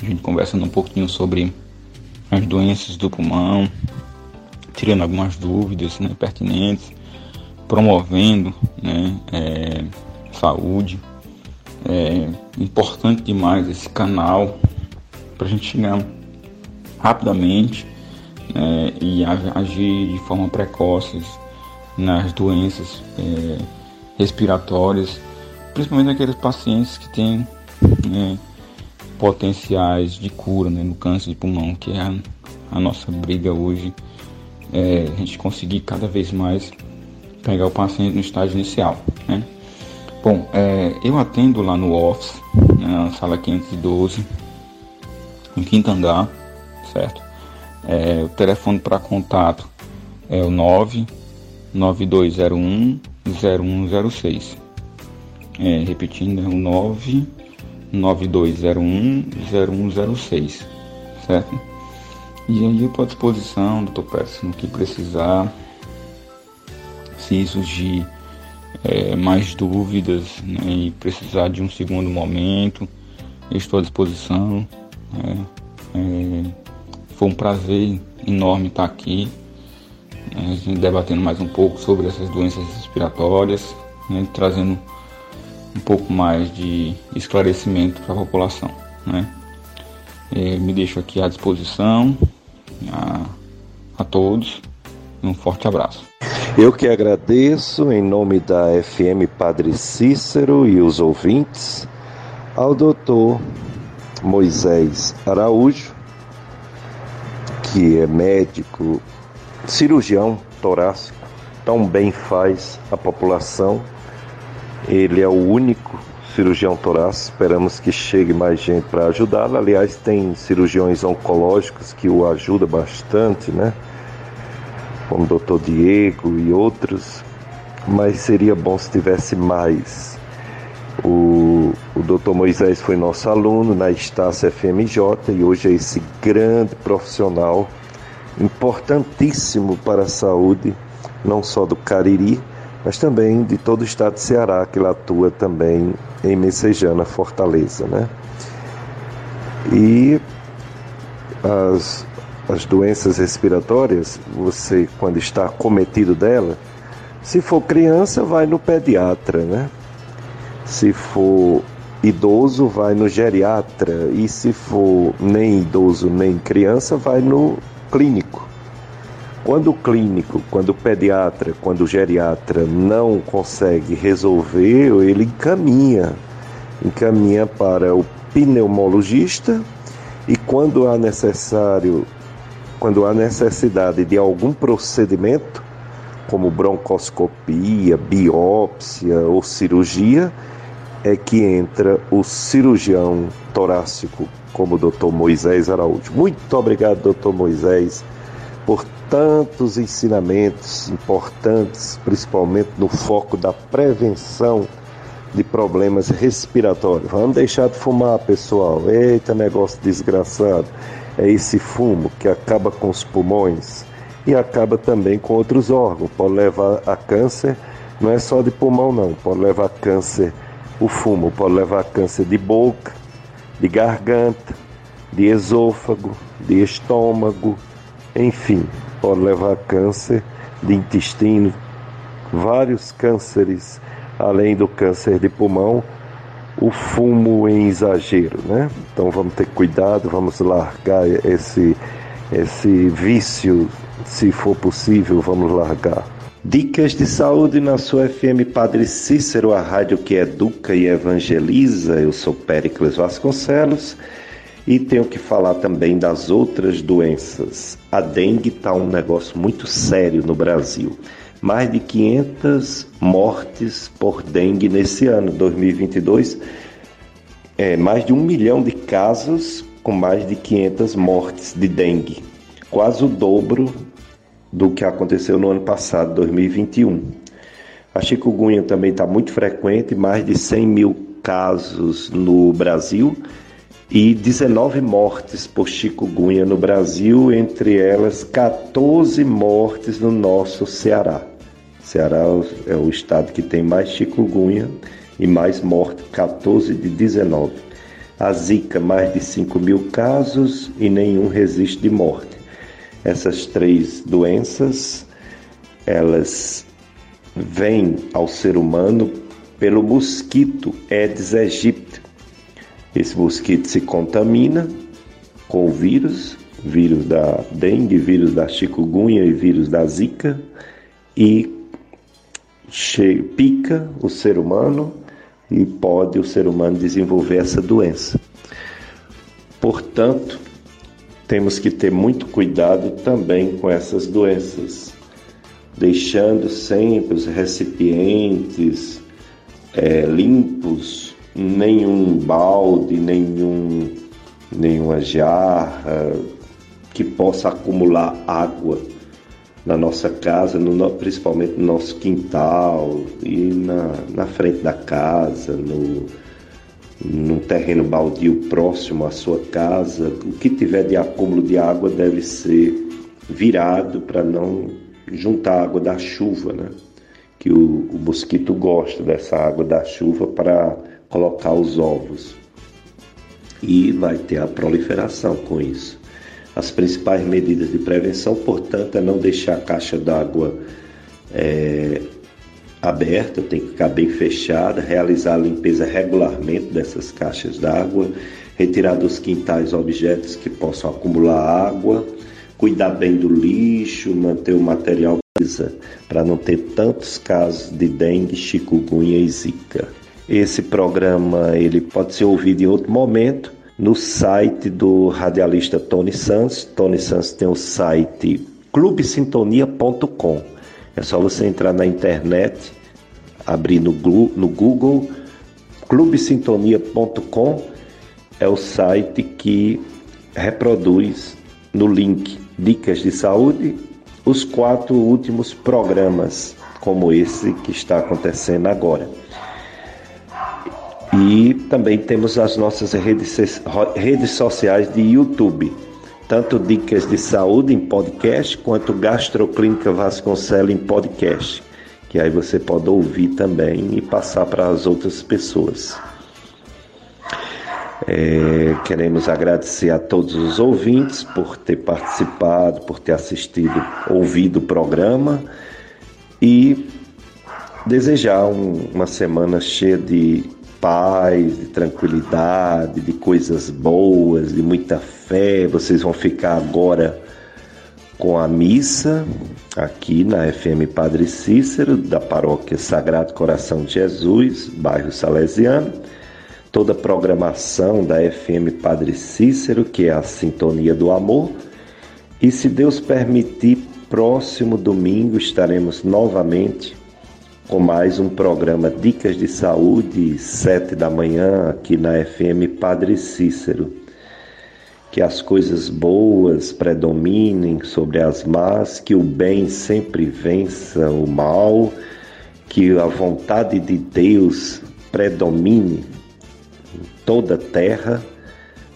A gente conversando um pouquinho sobre as doenças do pulmão, tirando algumas dúvidas né, pertinentes, promovendo né, é, saúde é importante demais esse canal para a gente chegar rapidamente é, e agir de forma precoce nas doenças é, respiratórias, principalmente naqueles pacientes que têm né, potenciais de cura né, no câncer de pulmão, que é a, a nossa briga hoje, é, a gente conseguir cada vez mais pegar o paciente no estágio inicial. Né? Bom, é, eu atendo lá no office, né, na sala 512, em quinto andar, certo? É, o telefone para contato é o 99201 0106. É, repetindo, é o 99201 0106, certo? E aí eu estou à disposição, doutor Pérez, no que precisar, se surgir é, mais dúvidas né, e precisar de um segundo momento, estou à disposição. É, é, foi um prazer enorme estar aqui, né, debatendo mais um pouco sobre essas doenças respiratórias, né, trazendo um pouco mais de esclarecimento para a população. Né? É, me deixo aqui à disposição a, a todos. Um forte abraço. Eu que agradeço em nome da FM Padre Cícero e os ouvintes ao doutor Moisés Araújo, que é médico, cirurgião torácico, tão bem faz a população. Ele é o único cirurgião torácico, esperamos que chegue mais gente para ajudá-lo. Aliás, tem cirurgiões oncológicos que o ajudam bastante, né? Como doutor Diego e outros, mas seria bom se tivesse mais. O, o doutor Moisés foi nosso aluno na Estácia FMJ e hoje é esse grande profissional importantíssimo para a saúde, não só do Cariri, mas também de todo o estado de Ceará, que ele atua também em Messejana, Fortaleza. Né? E as, as doenças respiratórias, você, quando está cometido dela, se for criança, vai no pediatra, né? Se for idoso, vai no geriatra. E se for nem idoso nem criança, vai no clínico. Quando o clínico, quando o pediatra, quando o geriatra não consegue resolver, ele encaminha, encaminha para o pneumologista e quando há necessário, quando há necessidade de algum procedimento, como broncoscopia, biópsia ou cirurgia, é que entra o cirurgião torácico, como o Dr. Moisés Araújo. Muito obrigado, Dr. Moisés, por tantos ensinamentos importantes, principalmente no foco da prevenção de problemas respiratórios. Vamos deixar de fumar, pessoal. Eita, negócio desgraçado. É esse fumo que acaba com os pulmões e acaba também com outros órgãos. Pode levar a câncer, não é só de pulmão, não. Pode levar a câncer o fumo pode levar a câncer de boca, de garganta, de esôfago, de estômago, enfim, pode levar a câncer de intestino, vários cânceres, além do câncer de pulmão, o fumo em exagero, né? Então vamos ter cuidado, vamos largar esse esse vício, se for possível, vamos largar. Dicas de saúde na sua FM Padre Cícero, a rádio que educa e evangeliza. Eu sou Péricles Vasconcelos e tenho que falar também das outras doenças. A dengue está um negócio muito sério no Brasil. Mais de 500 mortes por dengue nesse ano, 2022. É, mais de um milhão de casos com mais de 500 mortes de dengue. Quase o dobro do que aconteceu no ano passado, 2021. A chikungunya também está muito frequente, mais de 100 mil casos no Brasil e 19 mortes por chikungunya no Brasil, entre elas 14 mortes no nosso Ceará. Ceará é o estado que tem mais chikungunya e mais mortes, 14 de 19. A Zika, mais de 5 mil casos e nenhum resiste de morte. Essas três doenças, elas vêm ao ser humano pelo mosquito Aedes aegypti. Esse mosquito se contamina com o vírus, vírus da dengue, vírus da chikungunya e vírus da zika e pica o ser humano e pode o ser humano desenvolver essa doença. Portanto, temos que ter muito cuidado também com essas doenças, deixando sempre os recipientes é, limpos, nenhum balde, nenhum, nenhuma jarra que possa acumular água na nossa casa, no, principalmente no nosso quintal e na, na frente da casa, no, num terreno baldio próximo à sua casa, o que tiver de acúmulo de água deve ser virado para não juntar água da chuva, né? Que o, o mosquito gosta dessa água da chuva para colocar os ovos. E vai ter a proliferação com isso. As principais medidas de prevenção, portanto, é não deixar a caixa d'água é, aberta, tem que ficar bem fechada, realizar a limpeza regularmente dessas caixas d'água, retirar dos quintais objetos que possam acumular água, cuidar bem do lixo, manter o material para não ter tantos casos de dengue, chikungunya e zika. Esse programa ele pode ser ouvido em outro momento no site do radialista Tony Santos. Tony Santos tem o site clubesintonia.com. É só você entrar na internet, abrir no, no Google, clubesintonia.com é o site que reproduz no link Dicas de Saúde os quatro últimos programas, como esse que está acontecendo agora. E também temos as nossas redes, redes sociais de YouTube, tanto Dicas de Saúde em podcast, quanto Gastroclínica Vasconcelos em podcast, que aí você pode ouvir também e passar para as outras pessoas. É, queremos agradecer a todos os ouvintes por ter participado, por ter assistido, ouvido o programa e desejar um, uma semana cheia de paz, de tranquilidade, de coisas boas, de muita fé. Vocês vão ficar agora com a missa aqui na FM Padre Cícero, da paróquia Sagrado Coração de Jesus, bairro Salesiano. Toda a programação da FM Padre Cícero, que é a Sintonia do Amor. E se Deus permitir, próximo domingo estaremos novamente com mais um programa Dicas de Saúde, sete da manhã, aqui na FM Padre Cícero. Que as coisas boas predominem sobre as más, que o bem sempre vença o mal, que a vontade de Deus predomine em toda a terra.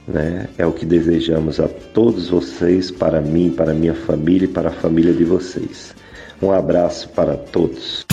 Né? É o que desejamos a todos vocês, para mim, para minha família e para a família de vocês. Um abraço para todos.